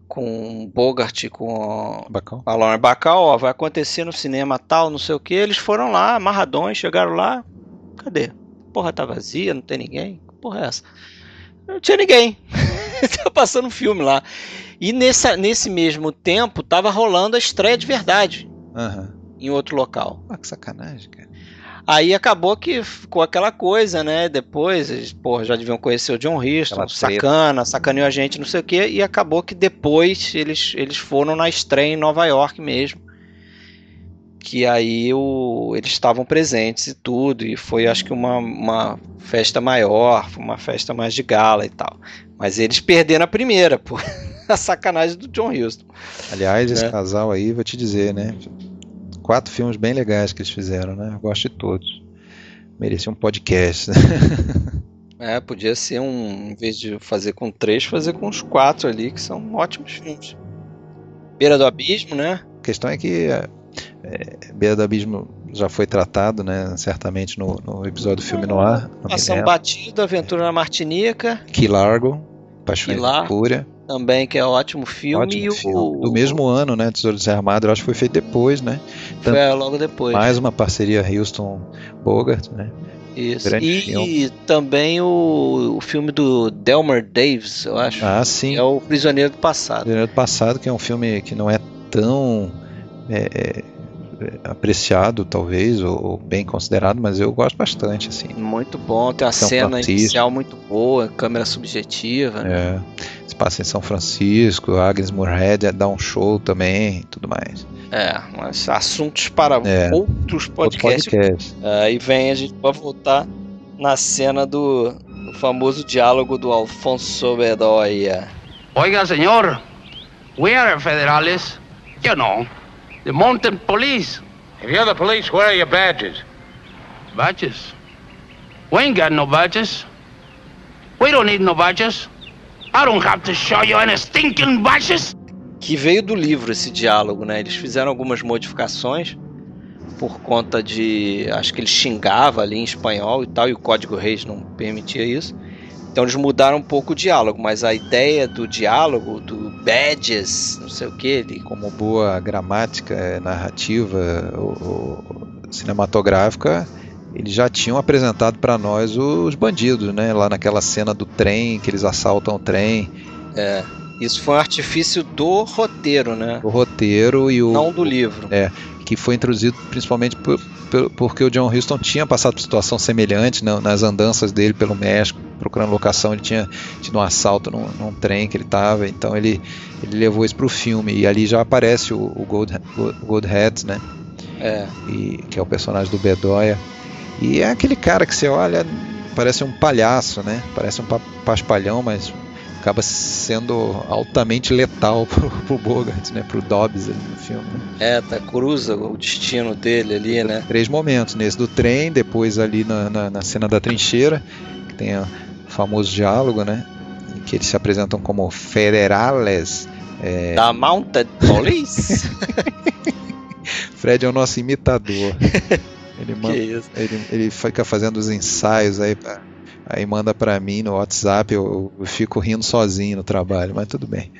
com Bogart com Bacall. a Lauren Bacall, ó, vai acontecer no cinema tal, não sei o que. Eles foram lá, amarradões, chegaram lá, cadê? porra tá vazia, não tem ninguém? Que porra é essa? Não tinha ninguém. [laughs] tá passando um filme lá. E nessa, nesse mesmo tempo tava rolando a estreia de verdade. Uhum. Em outro local. Ah, que sacanagem, cara. Aí acabou que ficou aquela coisa, né? Depois, porra, já deviam conhecer o John Huston, sacana, sacaneou a gente, não sei o quê. E acabou que depois eles, eles foram na estreia em Nova York mesmo que aí o, eles estavam presentes e tudo, e foi acho que uma, uma festa maior, uma festa mais de gala e tal. Mas eles perderam a primeira, por [laughs] a sacanagem do John Huston. Aliás, esse né? casal aí, vou te dizer, né? Quatro filmes bem legais que eles fizeram, né? Eu gosto de todos. Merecia um podcast. Né? [laughs] É, podia ser um, em vez de fazer com três, fazer com os quatro ali, que são ótimos filmes. Beira do Abismo, né? A questão é que é, Beira do Abismo já foi tratado, né, certamente no, no episódio do filme no ar. Ação Batida, Aventura na Martinica. Que Largo, Paixão e Fúria. Também, que é um ótimo filme. Ótimo filme. O... Do mesmo ano, né? Tesouro Desarmado, eu acho que foi feito depois, né? Tanto, foi logo depois. Mais uma parceria Houston-Bogart, né? Isso. Grande e filme. também o, o filme do Delmer Davis, eu acho. Ah, sim. É o Prisioneiro do Passado. Prisioneiro do Passado, que é um filme que não é tão é, é, apreciado, talvez, ou, ou, bem considerado, mas eu gosto bastante, assim. Muito bom, tem a São cena Francisco. inicial muito boa, câmera subjetiva. Né? É, se passa em São Francisco, Agnes Moorehead dá um show também tudo mais. É, mas assuntos para é, outros podcasts. Podcast. Aí vem a gente vai voltar na cena do, O famoso diálogo do Alfonso Bedoya. Oiga, señor, we are federales. You know, the mountain police. If you're the police, where are your badges? Badges. We ain't got no badges. We don't need no badges. I don't have to show you any stinking badges. Que veio do livro esse diálogo, né? Eles fizeram algumas modificações por conta de. Acho que ele xingava ali em espanhol e tal, e o código Reis não permitia isso. Então eles mudaram um pouco o diálogo, mas a ideia do diálogo, do badges, não sei o que, ele. Como boa gramática é, narrativa ou, ou cinematográfica, eles já tinham apresentado para nós os bandidos, né? Lá naquela cena do trem, que eles assaltam o trem. É. Isso foi um artifício do roteiro, né? O roteiro e o. Não do livro. É, que foi introduzido principalmente por, por, porque o John Huston tinha passado por situação semelhante né, nas andanças dele pelo México, procurando locação. Ele tinha tido um assalto num, num trem que ele estava, então ele, ele levou isso para o filme. E ali já aparece o, o Gold, Gold Hat, né? É. E, que é o personagem do Bedoya. E é aquele cara que você olha, parece um palhaço, né? Parece um paspalhão, mas acaba sendo altamente letal [laughs] pro, pro Bogart, né? Pro Dobbs ali no filme. Né? É, tá, cruza o destino dele ali, né? Três momentos, nesse do trem, depois ali na, na, na cena da trincheira, que tem o famoso diálogo, né? Em que eles se apresentam como federales. É... Da Mounted Police? [laughs] Fred é o nosso imitador. [laughs] Ele, manda, ele, ele fica fazendo os ensaios aí pra Aí manda para mim no WhatsApp, eu, eu, fico rindo sozinho no trabalho, mas tudo bem.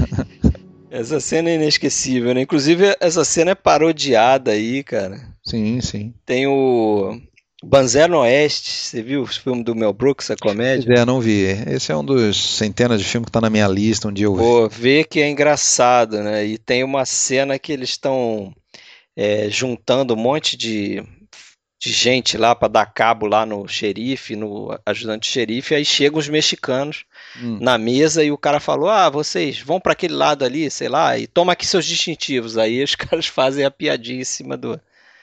[laughs] essa cena é inesquecível, né? Inclusive, essa cena é parodiada aí, cara. Sim, sim. Tem o Banzero no Oeste, você viu o filme do Mel Brooks, a comédia? É, não vi. Esse é um dos centenas de filmes que tá na minha lista, um dia eu vi. Pô, vê que é engraçado, né? E tem uma cena que eles estão é, juntando um monte de de gente lá para dar cabo lá no xerife, no ajudante xerife, aí chegam os mexicanos hum. na mesa e o cara falou: "Ah, vocês vão para aquele lado ali, sei lá, e toma aqui seus distintivos". Aí os [laughs] caras fazem a piadinha em cima do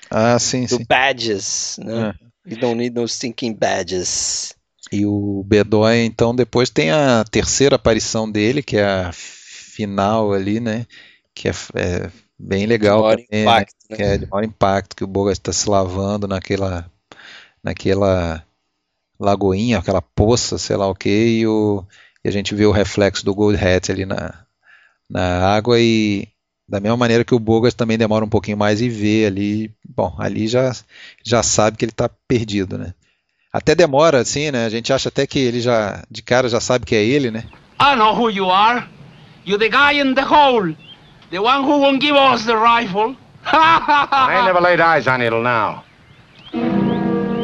Ah, sim, do sim. badges, né? É. Don't need no stinking badges. E o Bedoy, então, depois tem a terceira aparição dele, que é a final ali, né? Que é, é bem legal de maior também, impacto, né? Que é de maior impacto, que o Bogas está se lavando naquela, naquela lagoinha, aquela poça, sei lá o que, e, o, e a gente vê o reflexo do Gold Hat ali na, na água e da mesma maneira que o Bogas também demora um pouquinho mais e vê ali, bom, ali já, já sabe que ele está perdido, né? Até demora assim, né? A gente acha até que ele já, de cara, já sabe que é ele, né? I know who you are. You're the guy in the hole. The one who won't give us the rifle. I ain't never laid eyes on till now.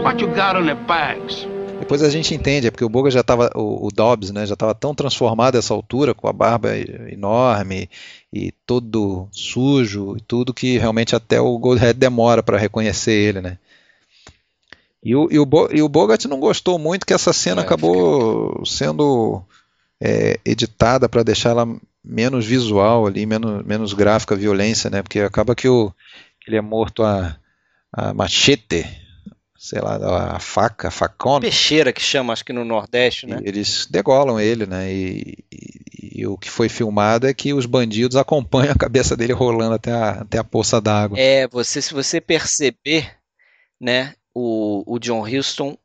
What you got on the bags? Depois a gente entende, é porque o Boga já estava, o, o, Dobbs, né, já estava tão transformado a essa altura, com a barba enorme e todo sujo e tudo, que realmente até o Goldhead demora para reconhecer ele, né. E o, e o, e o Bogart não gostou muito que essa cena é, acabou fica... sendo é, editada para deixar ela menos visual ali, menos, menos gráfica, violência, né? Porque acaba que o, ele é morto a, a machete, sei lá, a faca, a facona. Peixeira que chama, acho que no Nordeste, né? eles degolam ele, né? E, e, e, o que foi filmado é que os bandidos acompanham a cabeça dele rolando até a, até a poça d'água. É, você, se você perceber, né? O, o John Huston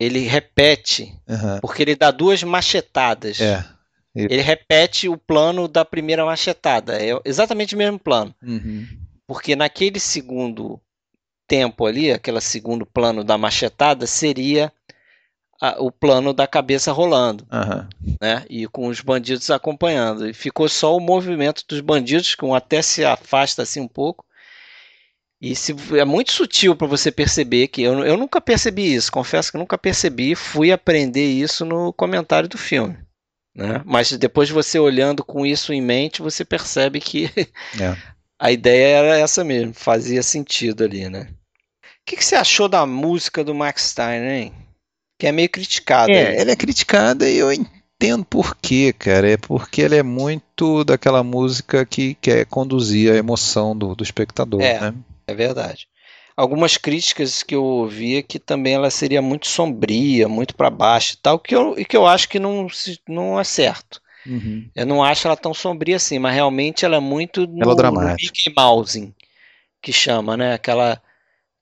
ele repete, uhum. porque ele dá duas machetadas. É. Ele repete o plano da primeira machetada. É exatamente o mesmo plano. Uhum. Porque naquele segundo tempo ali, aquele segundo plano da machetada, seria a, o plano da cabeça rolando. Uhum. Né? E com os bandidos acompanhando. E ficou só o movimento dos bandidos, que um até se afasta assim um pouco. E se, é muito sutil para você perceber que eu, eu nunca percebi isso, confesso que nunca percebi, fui aprender isso no comentário do filme. Né? Mas depois você olhando com isso em mente, você percebe que é. [laughs] a ideia era essa mesmo, fazia sentido ali, né? O que, que, você achou da música do Max Stein, hein? Que é meio criticada. É, ela é criticada e eu entendo por quê, cara. É porque ela é muito daquela música que quer conduzir a emoção do, do espectador, é, né? É verdade. Algumas críticas que eu ouvi é que também ela seria muito sombria, muito para baixo e tal, que eu, e que eu acho que não, não é certo. Uhum. Eu não acho ela tão sombria assim, mas realmente ela é muito no, Melodramática. no Mickey Mouse, que chama, né? Aquela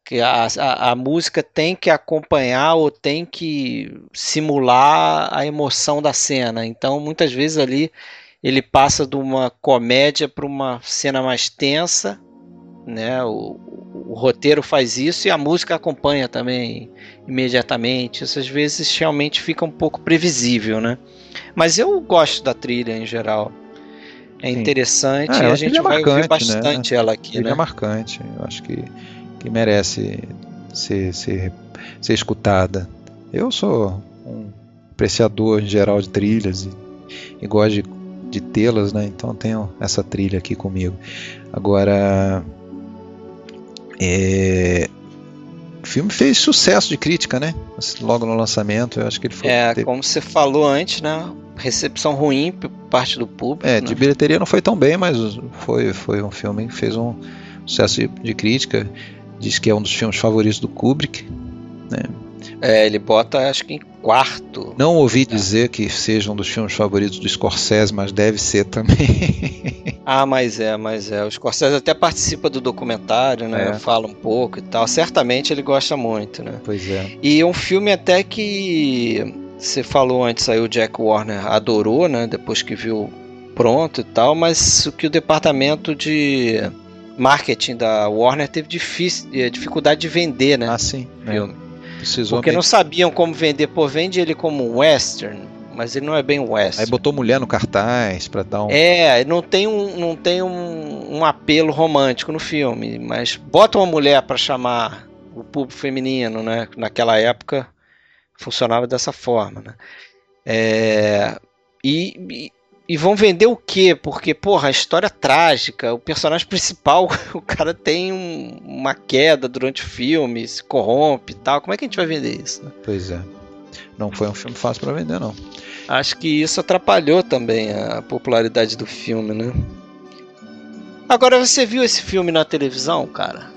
que a, a, a música tem que acompanhar ou tem que simular a emoção da cena. Então, muitas vezes ali ele passa de uma comédia para uma cena mais tensa, né? O, o roteiro faz isso e a música acompanha também imediatamente. Isso às vezes realmente fica um pouco previsível, né? Mas eu gosto da trilha em geral. É Sim. interessante Ah, e a gente trilha vai ouvir marcante, né? bastante ela aqui, né? é marcante. Eu acho que, que merece ser, ser, ser escutada. Eu sou um apreciador em geral de trilhas e, e gosto de, de tê-las, né? Então tenho essa trilha aqui comigo. Agora, é, o filme fez sucesso de crítica, né? Logo no lançamento, eu acho que ele foi. É, teve- como você falou antes, né? Recepção ruim por parte do público. É, né? de bilheteria não foi tão bem, mas foi, foi um filme que fez um sucesso de, de crítica. Diz que é um dos filmes favoritos do Kubrick. É, ele bota, acho que em quarto. Não ouvi dizer que seja um dos filmes favoritos do Scorsese, mas deve ser também. [laughs] Ah, mas é, mas é. O Scorsese até participa do documentário, né? É. Fala um pouco e tal. Certamente ele gosta muito, né? pois é. E é um filme até que você falou antes aí, o Jack Warner adorou, né? Depois que viu pronto e tal, mas o que o departamento de marketing da Warner teve eh, dificuldade de vender, né? Ah, sim. né? Precisou Porque meio- não sabiam como vender. Pô, vende ele como um western, mas ele não é bem um Aí western. botou mulher no cartaz pra dar um. É, não tem um, não tem um, um apelo romântico no filme, mas bota uma mulher pra chamar o público feminino, né? Naquela época funcionava dessa forma, né? É, e, e, e vão vender o quê? Porque, porra, a história é trágica, o personagem principal, [laughs] o cara tem um- uma queda durante o filme, se corrompe e tal. Como é que a gente vai vender isso? né? Pois é. Não foi um filme fácil pra vender, não. Acho que isso atrapalhou também a popularidade do filme, né? Agora você viu esse filme na televisão, cara?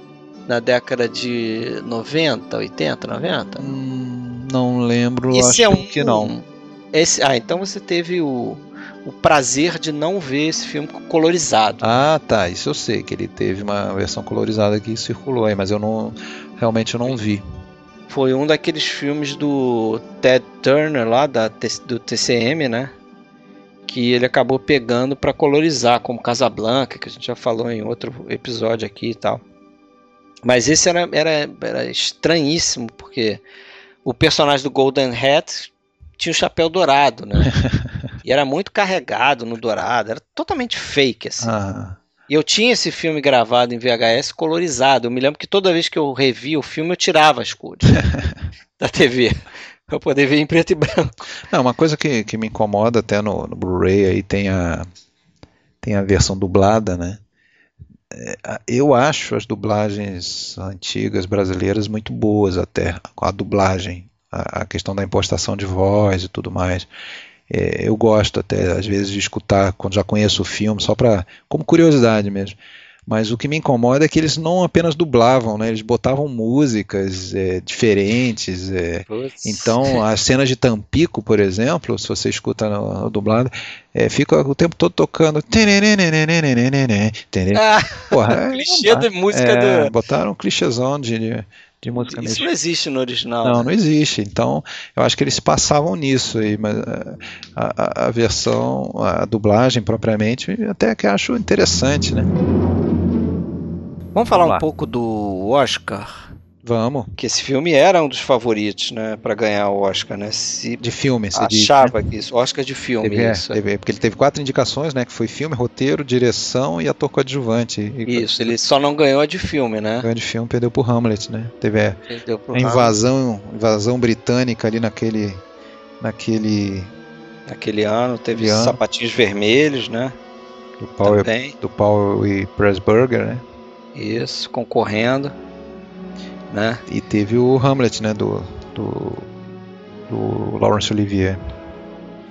Na década de 90, 80, 90? Hum, não lembro, Esse acho é um que não. Esse, ah, então você teve o, o prazer de não ver esse filme colorizado. Ah, tá. Isso eu sei, que ele teve uma versão colorizada que circulou aí, mas eu não. Realmente eu não vi. Foi um daqueles filmes do Ted Turner lá da, do TCM, né? Que ele acabou pegando pra colorizar, como Casablanca, que a gente já falou em outro episódio aqui e tal. Mas esse era, era, era estranhíssimo, porque o personagem do Golden Hat tinha o chapéu dourado, né? [laughs] e era muito carregado no dourado, era totalmente fake, assim. Ah, E eu tinha esse filme gravado em VHS colorizado. Eu me lembro que toda vez que eu revia o filme, eu tirava as cores [laughs] da TV. Pra poder ver em preto e branco. Não, uma coisa que, que me incomoda até no, no Blu-ray aí tem a, tem a versão dublada, né? É, eu acho as dublagens antigas brasileiras muito boas até, com a dublagem, a, a questão da impostação de voz e tudo mais. É, eu gosto até, às vezes, de escutar quando já conheço o filme, só para como curiosidade mesmo. Mas o que me incomoda é que eles não apenas dublavam, né? Eles botavam músicas é, diferentes. é, então, [laughs] as cenas de Tampico, por exemplo, se você escuta no, no dublado, é, fica o tempo todo tocando. Ah, Porra, clichê da música do. Botaram um clichêzão de, de, de música Isso mesmo. não existe no original. Não, né? não existe. Então, eu acho que eles passavam nisso aí, mas é, a, a- a versão, a dublagem propriamente, até que acho interessante, né? Vamos falar Vamos um pouco do Oscar. Vamos. Que esse filme era um dos favoritos, né? Pra ganhar o Oscar, né? Se De filme, você diz, né? achava que isso. Oscar de filme, Teve, é, isso. teve- porque ele teve quatro indicações, né? Que foi filme, roteiro, direção e ator coadjuvante. E Isso, ele só não ganhou a de filme, né? grande filme perdeu pro Hamlet, né? Teve é, Perdeu pro a invasão, invasão britânica ali naquele, naquele Naquele ano teve ano. sapatinhos vermelhos, né? do Paul, Também. do Paul e Pressburger, né? Isso, concorrendo. Né? E teve o Hamlet, né? Do, do, do Laurence Olivier.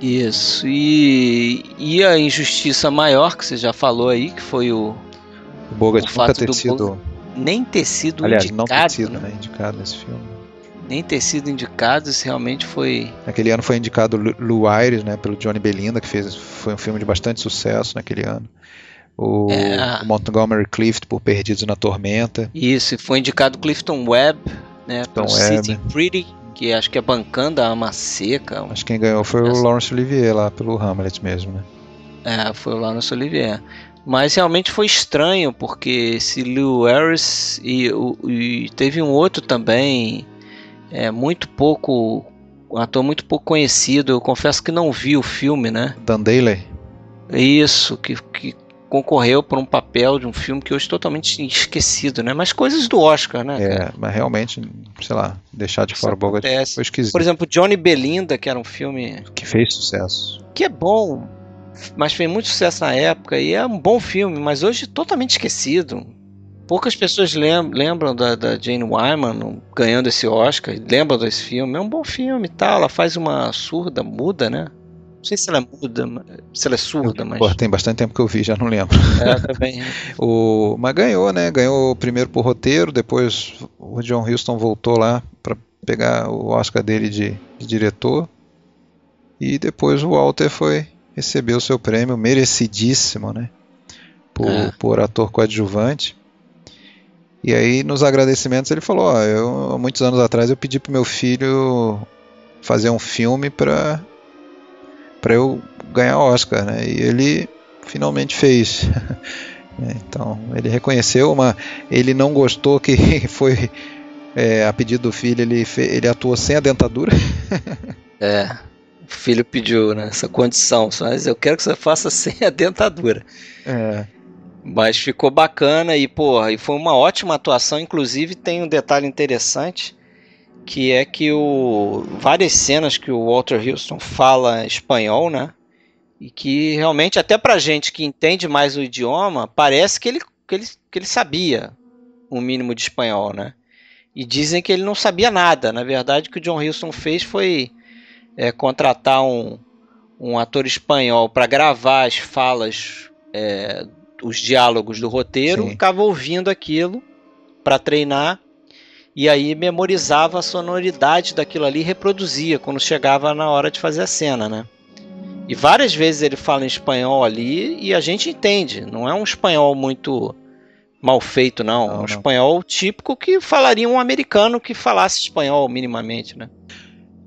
Isso. E, e a injustiça maior que você já falou aí, que foi o. O Bogart O nunca fato ter do sido nem ter sido Aliás, indicado, não ter sido né? né, indicado nesse filme. nem ter sido indicado, isso realmente foi Naquele ano foi indicado Lu- Lou Ayres, né, pelo Johnny Belinda, que fez, foi um filme de bastante sucesso naquele ano. O, É. o Montgomery Clift por Perdidos na Tormenta. isso, e foi indicado Clifton Webb, né, pelo Webb. Sitting Pretty, que acho que é bancando a alma seca, Acho que quem ganhou foi o Essa- Laurence Olivier lá pelo Hamlet mesmo, né? É, foi o Laurence Olivier. Mas realmente foi estranho, porque esse Lou Harris e, o- e teve um outro também, é, muito pouco, um ator muito pouco conhecido, eu confesso que não vi o filme, né? Dan Daly. Isso, que, que concorreu por um papel de um filme que hoje totalmente esquecido, né? Mas coisas do Oscar, né? cara? É, mas realmente, sei lá, deixar de Isso fora o Bogart foi esquisito. Por exemplo, Johnny Belinda, que era um filme que fez sucesso. que é bom, mas fez muito sucesso na época e é um bom filme, mas hoje totalmente esquecido. Poucas pessoas lem- lembram da, da Jane Wyman ganhando esse Oscar, lembram desse filme. É um bom filme e tal. Ela faz uma surda, muda, né? Não sei se ela é muda, se ela é surda, mas. Pô, tem bastante tempo que eu vi, já não lembro. É, também. [laughs] O, mas ganhou, né? Ganhou primeiro por roteiro, depois o John Huston voltou lá para pegar o Oscar dele de, de diretor. E depois o Walter foi receber o seu prêmio merecidíssimo, né? Por, É. por ator coadjuvante. E aí nos agradecimentos ele falou, ó, eu há muitos anos atrás eu pedi pro meu filho fazer um filme para para eu ganhar Oscar, né? E ele finalmente fez. [laughs] É, Então, ele reconheceu, mas ele não gostou que [laughs] foi é, a pedido do filho, ele, ele atuou sem a dentadura. [laughs] É. O filho pediu né, essa condição, mas eu quero que você faça sem a dentadura. É, Mas ficou bacana e, porra, e foi uma ótima atuação. Inclusive, tem um detalhe interessante, que é que o, várias cenas que o Walter Houston fala espanhol, né? E que realmente, até pra gente que entende mais o idioma, parece que ele, que ele, que ele sabia um mínimo de espanhol, né? E dizem que ele não sabia nada. Na verdade, o que o John Huston fez foi é, contratar um, um ator espanhol para gravar as falas é, os diálogos do roteiro, Sim. ficava ouvindo aquilo para treinar e aí memorizava a sonoridade daquilo ali e reproduzia quando chegava na hora de fazer a cena, né? E várias vezes ele fala em espanhol ali e a gente entende, não é um espanhol muito mal feito não, Não, é um não. espanhol típico que falaria um americano que falasse espanhol minimamente, né?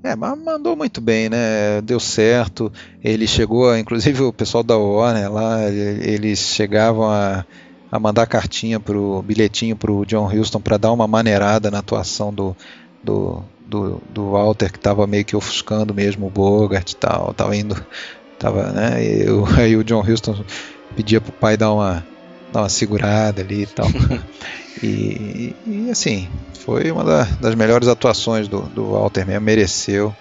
é, mas mandou muito bem, né? Deu certo. Ele chegou, a- inclusive o pessoal da Warner lá, ele- eles chegavam a, a mandar cartinha pro bilhetinho pro John Huston para dar uma maneirada na atuação do, do, do, do Walter, que estava meio que ofuscando mesmo o Bogart e tal, tava indo, tava, né? E o- [laughs] aí o John Huston pedia pro pai dar uma dar uma segurada ali e tal. [laughs] e, e, assim, foi uma da- das melhores atuações do, do Walter mesmo, mereceu.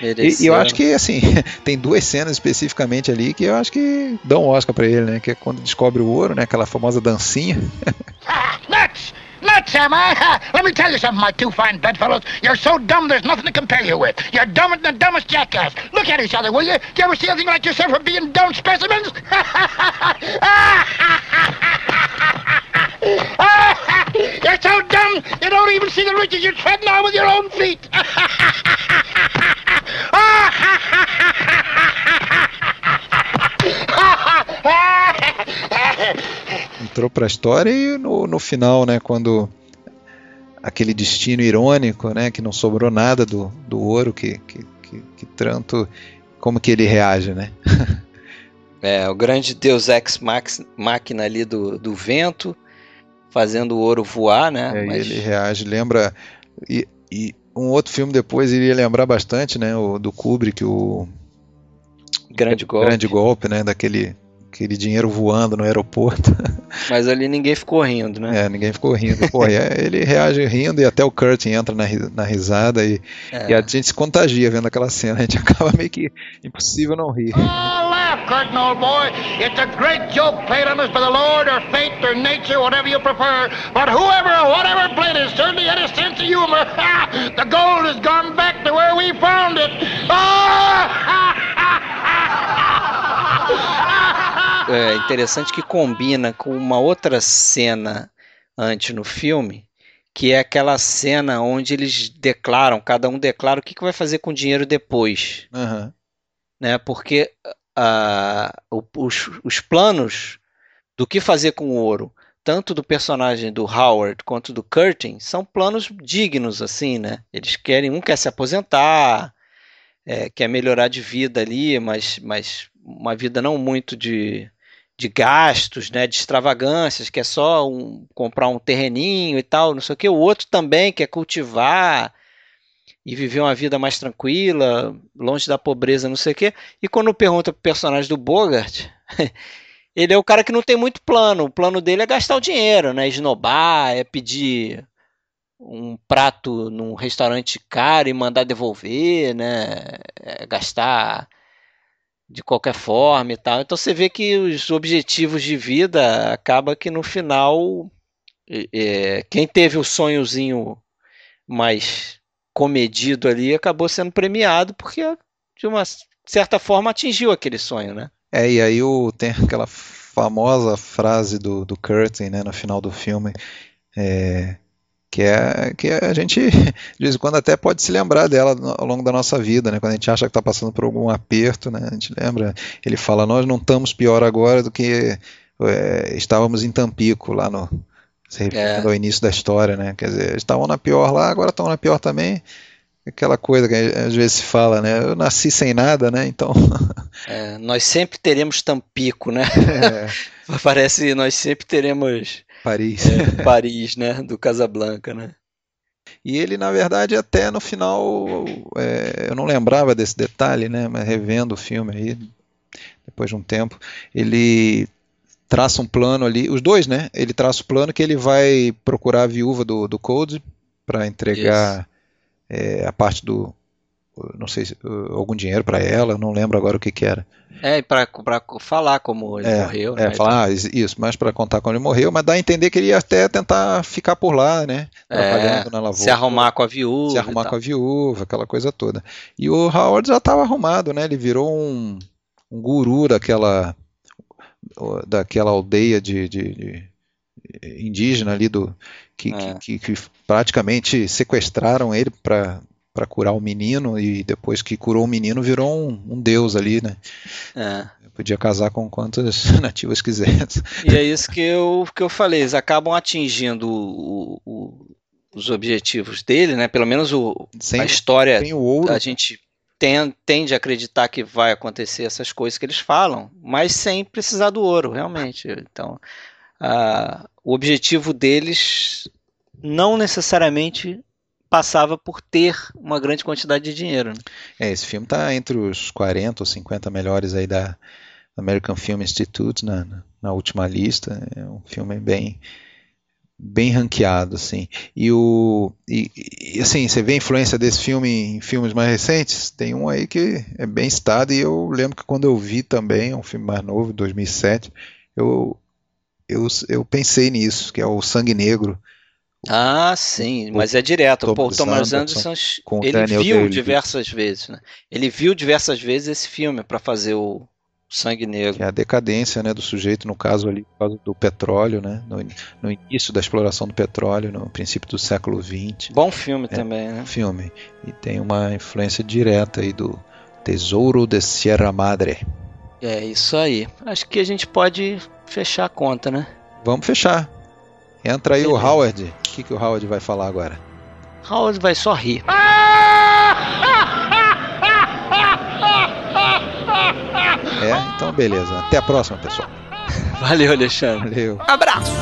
E, e eu acho que assim, [laughs] tem duas cenas especificamente ali que eu acho que dão Oscar pra ele, né? Que é quando descobre o ouro, né? Aquela famosa dancinha. [laughs] Ah, nuts! Nuts, am I? Let me tell you something, my two fine bedfellows. You're so dumb there's nothing to compare you with. You're dumber than the dumbest jackass. Look at each other, will you? Do you ever see anything like yourself for being dumb specimens? [laughs] You're so dumb you don't even see the ridges you're treading on with your own feet. [laughs] Ah, [laughs] Entrou pra história e no, no final, né? Quando aquele destino irônico, né? Que não sobrou nada do, do ouro, que, que, que, que tanto. Como que ele reage, né? [laughs] É, o grande Deus Ex Max- Máquina ali do, do vento, fazendo o ouro voar, né? É, Mas- ele reage, lembra. E, e um outro filme depois iria lembrar bastante, né? O do Kubrick, o grande golpe. Grande Golpe, né? Daquele aquele dinheiro voando no aeroporto. [laughs] Mas ali ninguém ficou rindo, né? É, ninguém ficou rindo. Pô, e é- ele reage rindo e até o Kurt entra na, na risada e, É. e a gente se contagia vendo aquela cena. A gente [laughs] acaba meio que impossível não rir. Oh, laugh, Curtin, old boy. It's a great joke played on us by the Lord or fate or nature, whatever you prefer. But whoever or whatever played it certainly had a sense of humor. [laughs] the gold has gone back to where we found it. Oh! É interessante que combina com uma outra cena antes no filme, que é aquela cena onde eles declaram, cada um declara o que, que vai fazer com o dinheiro depois. Aham. Né? Porque o- os, os planos do que fazer com o ouro, tanto do personagem do Howard quanto do Curtin, são planos dignos, assim, né? Eles querem, um quer se aposentar, é, quer melhorar de vida ali, mas, mas uma vida não muito de, de gastos, né? De extravagâncias, que é só um, comprar um terreninho e tal, não sei o que. O outro também quer cultivar e viver uma vida mais tranquila, longe da pobreza, não sei o quê. E quando pergunta pro personagem do Bogart, [laughs] ele é o cara que não tem muito plano. O plano dele é gastar o dinheiro, né? Esnobar, é pedir um prato num restaurante caro e mandar devolver, né? É gastar de qualquer forma e tal. Então você vê que os objetivos de vida acaba que no final é, quem teve o sonhozinho mais comedido ali acabou sendo premiado porque de uma certa forma atingiu aquele sonho, né? É, e aí o, tem aquela famosa frase do, do Curtin, né, no final do filme, é, que, é, que a gente, [laughs] de vez em quando, até pode se lembrar dela ao longo da nossa vida, né, quando a gente acha que está passando por algum aperto, né, a gente lembra, ele fala, nós não estamos pior agora do que é, estávamos em Tampico, lá no, se referindo É. ao início da história, né, quer dizer, estavam na pior lá, agora estão na pior também, aquela coisa que às vezes se fala, né, eu nasci sem nada, né, então... [laughs] É, nós sempre teremos Tampico, né? É, [laughs] Parece nós sempre teremos Paris. é, [laughs] Paris, né? Do Casablanca, né? E ele, na verdade, até no final, é, eu não lembrava desse detalhe, né? Mas revendo o filme aí, depois de um tempo, ele traça um plano ali, os dois, né? Ele traça o plano que ele vai procurar a viúva do, do Code para entregar é, a parte do, não sei, se, uh, algum dinheiro para ela, eu não lembro agora o que que era. É, para falar como ele É, morreu, é, né? falar, ah, is- isso, mas para contar como ele morreu, mas dá a entender que ele ia até tentar ficar por lá, né? Trabalhando na É, lavoura. se arrumar com a viúva. se arrumar com a viúva, aquela coisa toda. E o Howard já estava arrumado, né? Ele virou um, um guru daquela daquela aldeia de, de- de indígena ali do que, É. que, que- que praticamente sequestraram ele para para curar o menino e depois que curou o menino virou um, um deus ali, né? É. Podia casar com quantas [laughs] nativas quisesse. E é isso que eu, que eu falei, eles acabam atingindo o- o- os objetivos dele, né? Pelo menos o, Sem, a história sem o ouro, a gente ten- tende a acreditar que vai acontecer essas coisas que eles falam, mas sem precisar do ouro, realmente. Então, ah, o objetivo deles não necessariamente passava por ter uma grande quantidade de dinheiro. né? É, esse filme está entre os 40 ou 50 melhores aí da American Film Institute na, na, última lista. É um filme bem bem ranqueado, assim. E o e, e, assim, você vê a influência desse filme em filmes mais recentes? Tem um aí que é bem citado e eu lembro que quando eu vi também, é um filme mais novo, 2007, eu eu, eu pensei nisso, que é o Sangue Negro. Ah, sim, mas é direto. Pô, o Thomas Thomas Anderson Anderson, ele Daniel viu Day-Lewis. diversas vezes, né? Ele viu diversas vezes esse filme para fazer o Sangue Negro. que é a decadência né, do sujeito, no caso ali, por causa do petróleo, né, no, no início da exploração do petróleo, no princípio do século XX, Bom filme também, né? filme. E tem uma influência direta aí do Tesouro de Sierra Madre. É isso aí. Acho que a gente pode fechar a conta, né? Vamos fechar. Entra aí o Beleza. Howard. O que, que o Howard vai falar agora? Howard vai só rir. É? Então beleza. Até a próxima, pessoal. Valeu, Alexandre. Valeu. Abraço!